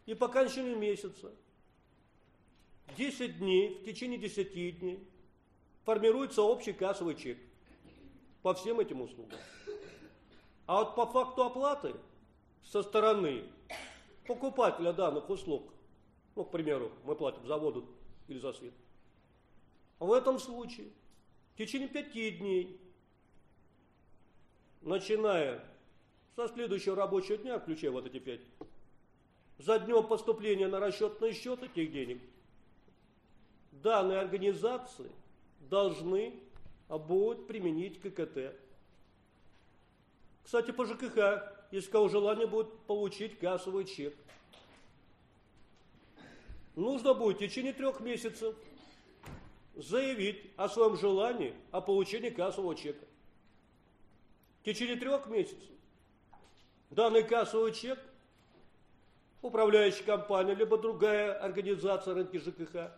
И по окончанию месяца 10 дней, в течение 10 дней формируется общий кассовый чек по всем этим услугам. А вот по факту оплаты со стороны покупателя данных услуг, ну, к примеру, мы платим за воду или за свет, в этом случае в течение пяти дней, начиная со следующего рабочего дня, включая вот эти пять, за днем поступления на расчетный счет этих денег, данные организации должны будут применить ККТ. Кстати, по ЖКХ если кого желание будет получить кассовый чек. Нужно будет в течение трех месяцев заявить о своем желании о получении кассового чека. В течение трех месяцев данный кассовый чек управляющая компания, либо другая организация рынка ЖКХ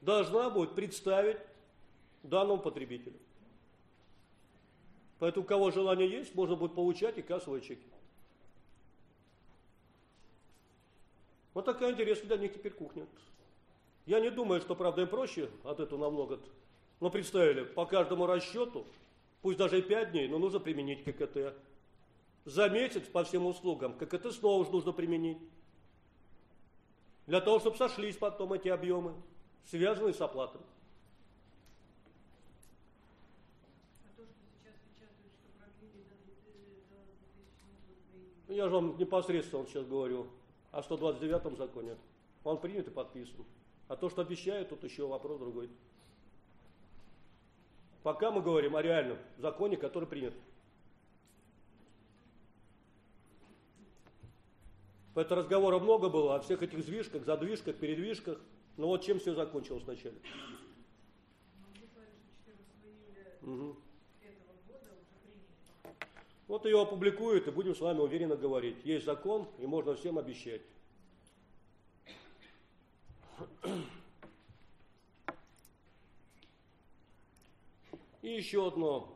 должна будет представить данному потребителю. Поэтому у кого желание есть, можно будет получать и кассовые чеки. Вот такая интересная для них теперь кухня. Я не думаю, что, правда, им проще от этого намного. Но представили, по каждому расчету, пусть даже и 5 дней, но нужно применить ККТ. За месяц по всем услугам ККТ снова же нужно применить. Для того, чтобы сошлись потом эти объемы, связанные с оплатой. Я же вам непосредственно сейчас говорю о 129 законе. Он принят и подписан. А то, что обещают, тут еще вопрос другой. Пока мы говорим о реальном законе, который принят. Поэтому разговора много было о всех этих сдвижках, задвижках, передвижках. Но вот чем все закончилось вначале. Вот ее опубликуют, и будем с вами уверенно говорить. Есть закон, и можно всем обещать. И еще одно.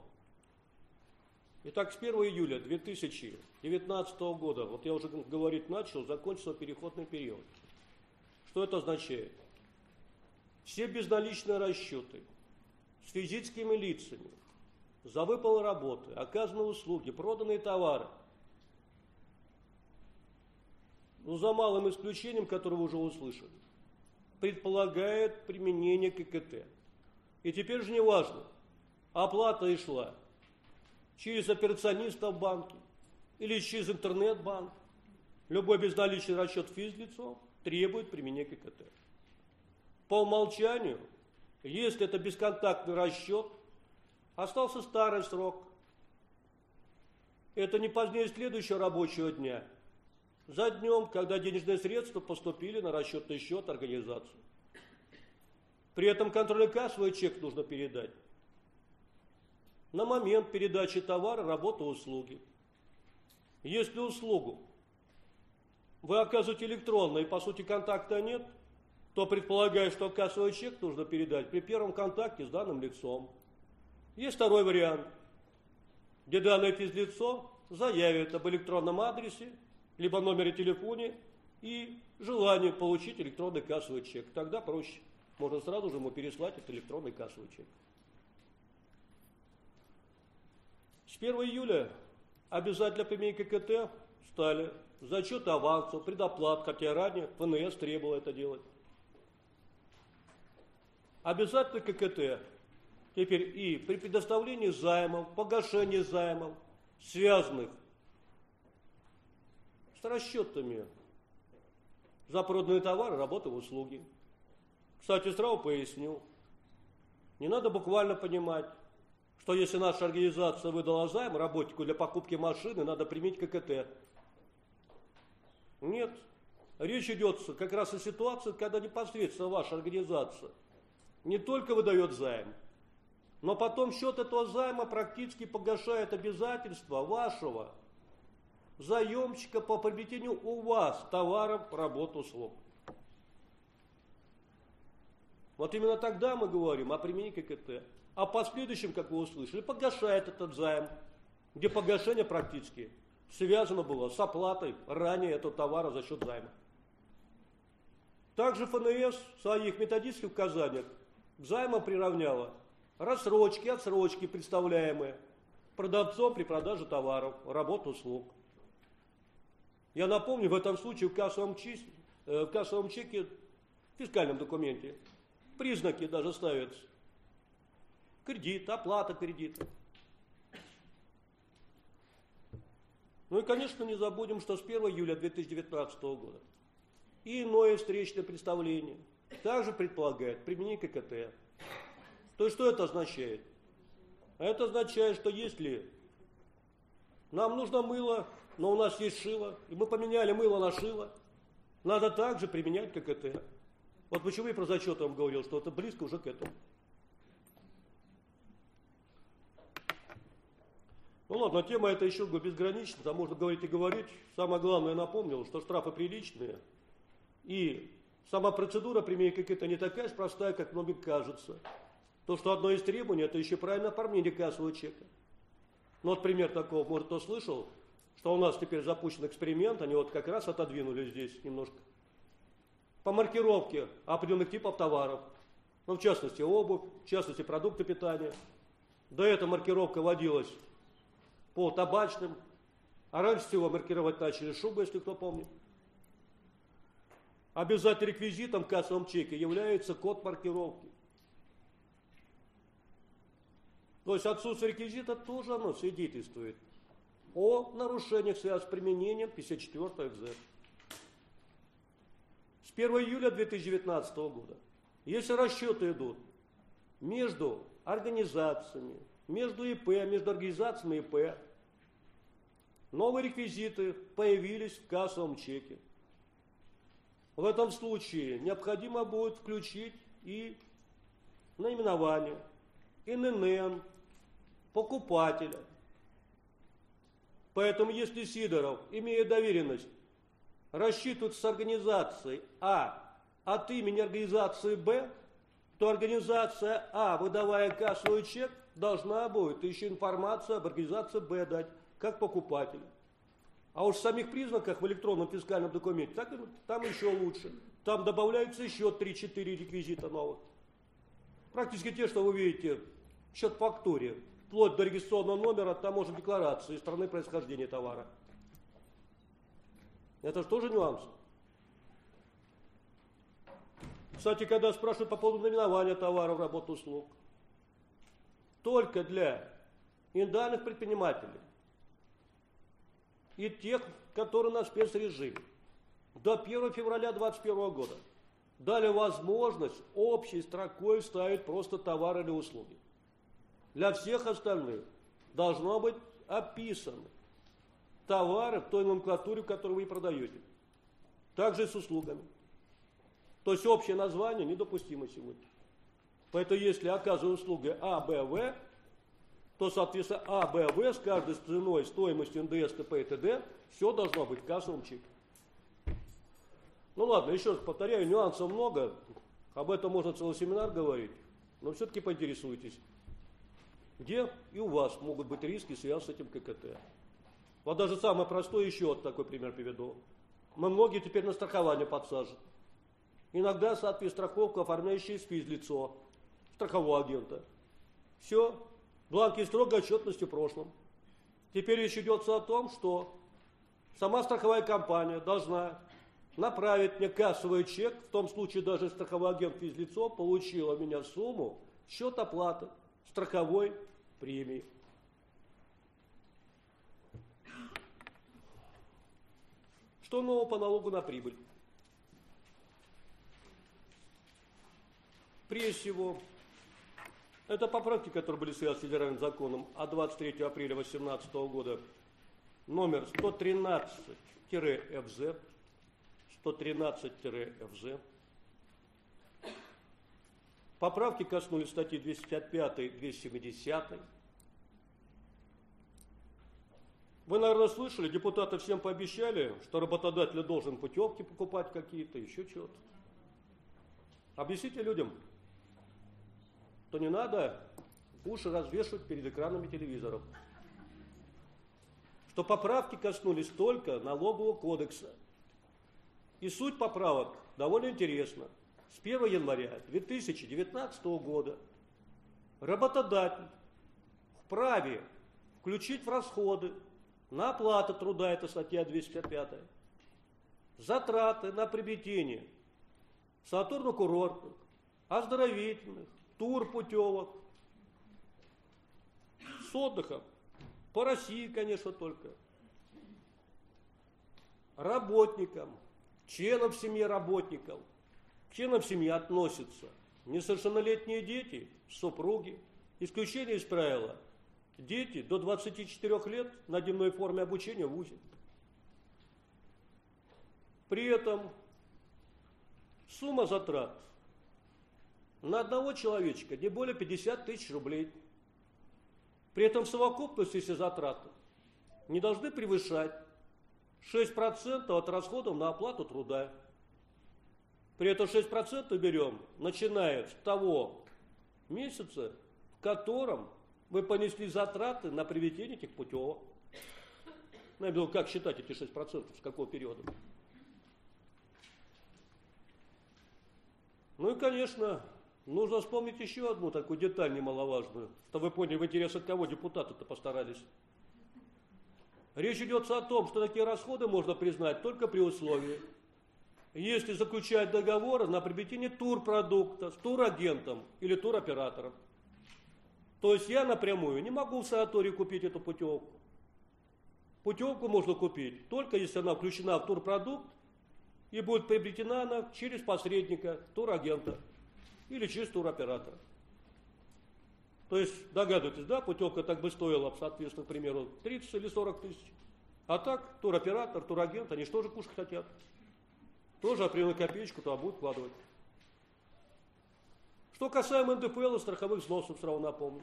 Итак, с 1 июля 2019 года, вот я уже говорить начал, закончился переходный период. Что это означает? Все безналичные расчеты с физическими лицами, за выполненные работы, оказанные услуги, проданные товары. Ну, за малым исключением, которое вы уже услышали, предполагает применение ККТ. И теперь же не важно, оплата и шла через операциониста в банке или через интернет-банк. Любой безналичный расчет физлицо требует применения ККТ. По умолчанию, если это бесконтактный расчет, Остался старый срок. Это не позднее следующего рабочего дня. За днем, когда денежные средства поступили на расчетный счет организации. При этом контрольно-кассовый чек нужно передать. На момент передачи товара, работы, услуги. Если услугу вы оказываете электронно и по сути контакта нет, то предполагаю, что кассовый чек нужно передать при первом контакте с данным лицом. Есть второй вариант, где данное физлицо заявит об электронном адресе, либо номере телефона и желание получить электронный кассовый чек. Тогда проще. Можно сразу же ему переслать этот электронный кассовый чек. С 1 июля обязательно применить ККТ стали зачет авансов, предоплат, хотя ранее ФНС требовал это делать. Обязательно ККТ Теперь и при предоставлении займов, погашении займов, связанных с расчетами за проданные товары, работы, услуги. Кстати, сразу поясню. Не надо буквально понимать, что если наша организация выдала займ работнику для покупки машины, надо применить ККТ. Нет. Речь идет как раз о ситуации, когда непосредственно ваша организация не только выдает займ, Но потом счет этого займа практически погашает обязательства вашего заемщика по приобретению у вас товаров, работ, услуг. Вот именно тогда мы говорим о применении ККТ. А в последующем, как вы услышали, погашает этот займ, где погашение практически связано было с оплатой ранее этого товара за счет займа. Также ФНС в своих методических указаниях к займам приравняла рассрочки, отсрочки, представляемые продавцом при продаже товаров, работ, услуг. Я напомню, в этом случае в кассовом, чеке, э, в кассовом чеке, в фискальном документе, признаки даже ставятся. Кредит, оплата кредита. Ну и, конечно, не забудем, что с 1 июля 2019 года и иное встречное представление также предполагает применение ККТ. То есть что это означает? Это означает, что если нам нужно мыло, но у нас есть шило, и мы поменяли мыло на шило, надо также применять ККТ. Вот почему я про зачет вам говорил, что это близко уже к этому. Ну ладно, тема эта еще безгранична, там можно говорить и говорить. Самое главное, напомнил, что штрафы приличные, и сама процедура применения какая-то не такая же простая, как многим кажется. То, что одно из требований, это еще правильное оформление кассового чека. Ну вот пример такого, может, кто слышал, что у нас теперь запущен эксперимент, они вот как раз отодвинули здесь немножко. По маркировке определенных типов товаров. Ну, в частности, обувь, в частности, продукты питания. До этого маркировка водилась по табачным, а раньше всего маркировать начали шубы, если кто помнит. Обязательным реквизитом в кассовом чеке является код маркировки. То есть отсутствие реквизита тоже оно свидетельствует о нарушениях, связанных с применением 54 ФЗ. С 1 июля 2019 года, если расчеты идут между организациями, между ИП, между организациями ИП, новые реквизиты появились в кассовом чеке. В этом случае необходимо будет включить и наименование, ИНН, покупателя. Поэтому если Сидоров, имея доверенность, рассчитывает с организацией А от имени организации Б, то организация А, выдавая кассовый чек, должна будет еще информацию об организации Б дать, как покупатель. А уж в самих признаках в электронном фискальном документе, так, там еще лучше. Там добавляются еще 3-4 реквизита новых. Практически те, что вы видите, счет фактуре, вплоть до регистрационного номера, таможенной декларации страны происхождения товара. Это же тоже нюанс. Кстати, когда спрашивают по поводу наименования товаров, работ, услуг, только для индивидуальных предпринимателей и тех, которые на спецрежиме до 1 февраля 2021 года дали возможность общей строкой ставить просто товары или услуги. Для всех остальных должно быть описаны товары в той номенклатуре, которую вы продаете. Также и с услугами. То есть общее название недопустимо сегодня. Поэтому если оказываю услуги А, Б, В, то, соответственно, А, Б, В с каждой ценой, стоимостью НДС, ТП и ТД, все должно быть в кассовом чеке. Ну ладно, еще раз повторяю, нюансов много, об этом можно целый семинар говорить, но все-таки поинтересуйтесь, где и у вас могут быть риски, связанные с этим ККТ. Вот даже самое простое, еще вот такой пример приведу. Мы многие теперь на страхование подсажены. Иногда, соответственно, страховку, оформляющая физлицо, страхового агента. Все, бланки строгой отчетности в прошлом. Теперь речь идет о том, что сама страховая компания должна направить мне кассовый чек, в том случае даже страховой агент физлицо получил у меня сумму, счет оплаты страховой премии. Что нового по налогу на прибыль? Прежде всего, это поправки, которые были связаны с федеральным законом от 23 апреля 2018 года, номер 113-ФЗ, 113-ФЗ. Поправки коснулись статьи 255 270 Вы, наверное, слышали, депутаты всем пообещали, что работодатель должен путевки покупать какие-то, еще что-то. Объясните людям, то не надо уши развешивать перед экранами телевизоров. Что поправки коснулись только налогового кодекса. И суть поправок довольно интересна. С 1 января 2019 года работодатель вправе включить в расходы на оплату труда, это статья 205, затраты на приобретение санаторно-курортных, оздоровительных, турпутевок, с отдыхом, по России, конечно, только, работникам, членам семьи работников, к членам семьи относятся несовершеннолетние дети, супруги, исключение из правила – дети до 24 лет на дневной форме обучения в ВУЗе. При этом сумма затрат на одного человечка не более 50 тысяч рублей. При этом в совокупности все затраты не должны превышать 6% от расходов на оплату труда. При этом 6% берем, начиная с того месяца, в котором вы понесли затраты на приведение этих путевок. Ну, я думаю, как считать эти 6%, с какого периода? Ну и, конечно, нужно вспомнить еще одну такую деталь немаловажную, чтобы вы поняли, в интересах кого депутаты-то постарались. Речь идет о том, что такие расходы можно признать только при условии, если заключать договоры на приобретение турпродукта с турагентом или туроператором. То есть я напрямую не могу в санатории купить эту путевку. Путевку можно купить только если она включена в турпродукт и будет приобретена она через посредника, турагента или через туроператора. То есть, догадываетесь, да, путевка так бы стоила, соответственно, к примеру, 30 или 40 тысяч. А так, туроператор, турагент, они же кушать хотят? Тоже определенную копеечку туда будут вкладывать. Что касаемо НДФЛ и страховых взносов, сразу напомню.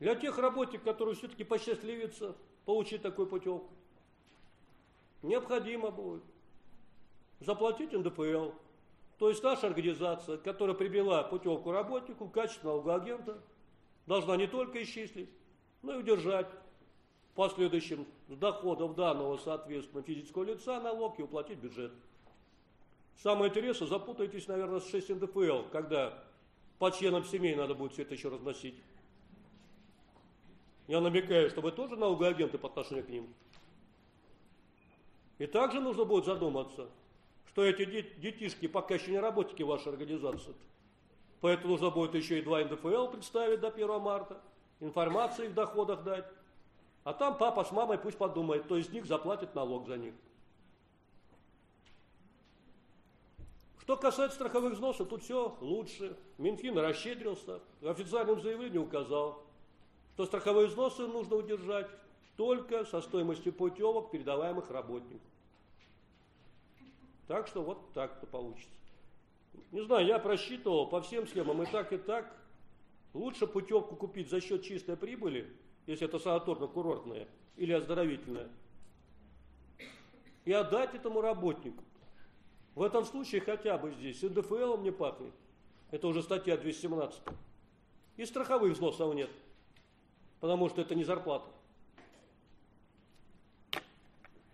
Для тех работников, которые все-таки посчастливятся получить такую путевку, необходимо будет заплатить НДФЛ. То есть наша организация, которая привела путевку работнику в качестве налогоагента, должна не только исчислить, но и удержать в последующем с доходов данного, соответственно, физического лица налог и уплатить бюджет. Самое интересное, запутаетесь, наверное, с 6 НДФЛ, когда по членам семей надо будет все это еще разносить. Я намекаю, что вы тоже налогоагенты по отношению к ним. И также нужно будет задуматься, что эти детишки пока еще не работники вашей организации. Поэтому нужно будет еще и два НДФЛ представить до 1 марта, информацию в доходах дать. А там папа с мамой пусть подумает, кто из них заплатит налог за них. Что касается страховых взносов, тут все лучше. Минфин расщедрился, в официальном заявлении указал, что страховые взносы нужно удержать только со стоимостью путевок, передаваемых работнику. Так что вот так-то получится. Не знаю, я просчитывал по всем схемам и так, и так. Лучше путевку купить за счет чистой прибыли, если это санаторно-курортная или оздоровительная, и отдать этому работнику. В этом случае хотя бы здесь и НДФЛ не пахнет. Это уже статья 217. И страховых взносов нет. Потому что это не зарплата.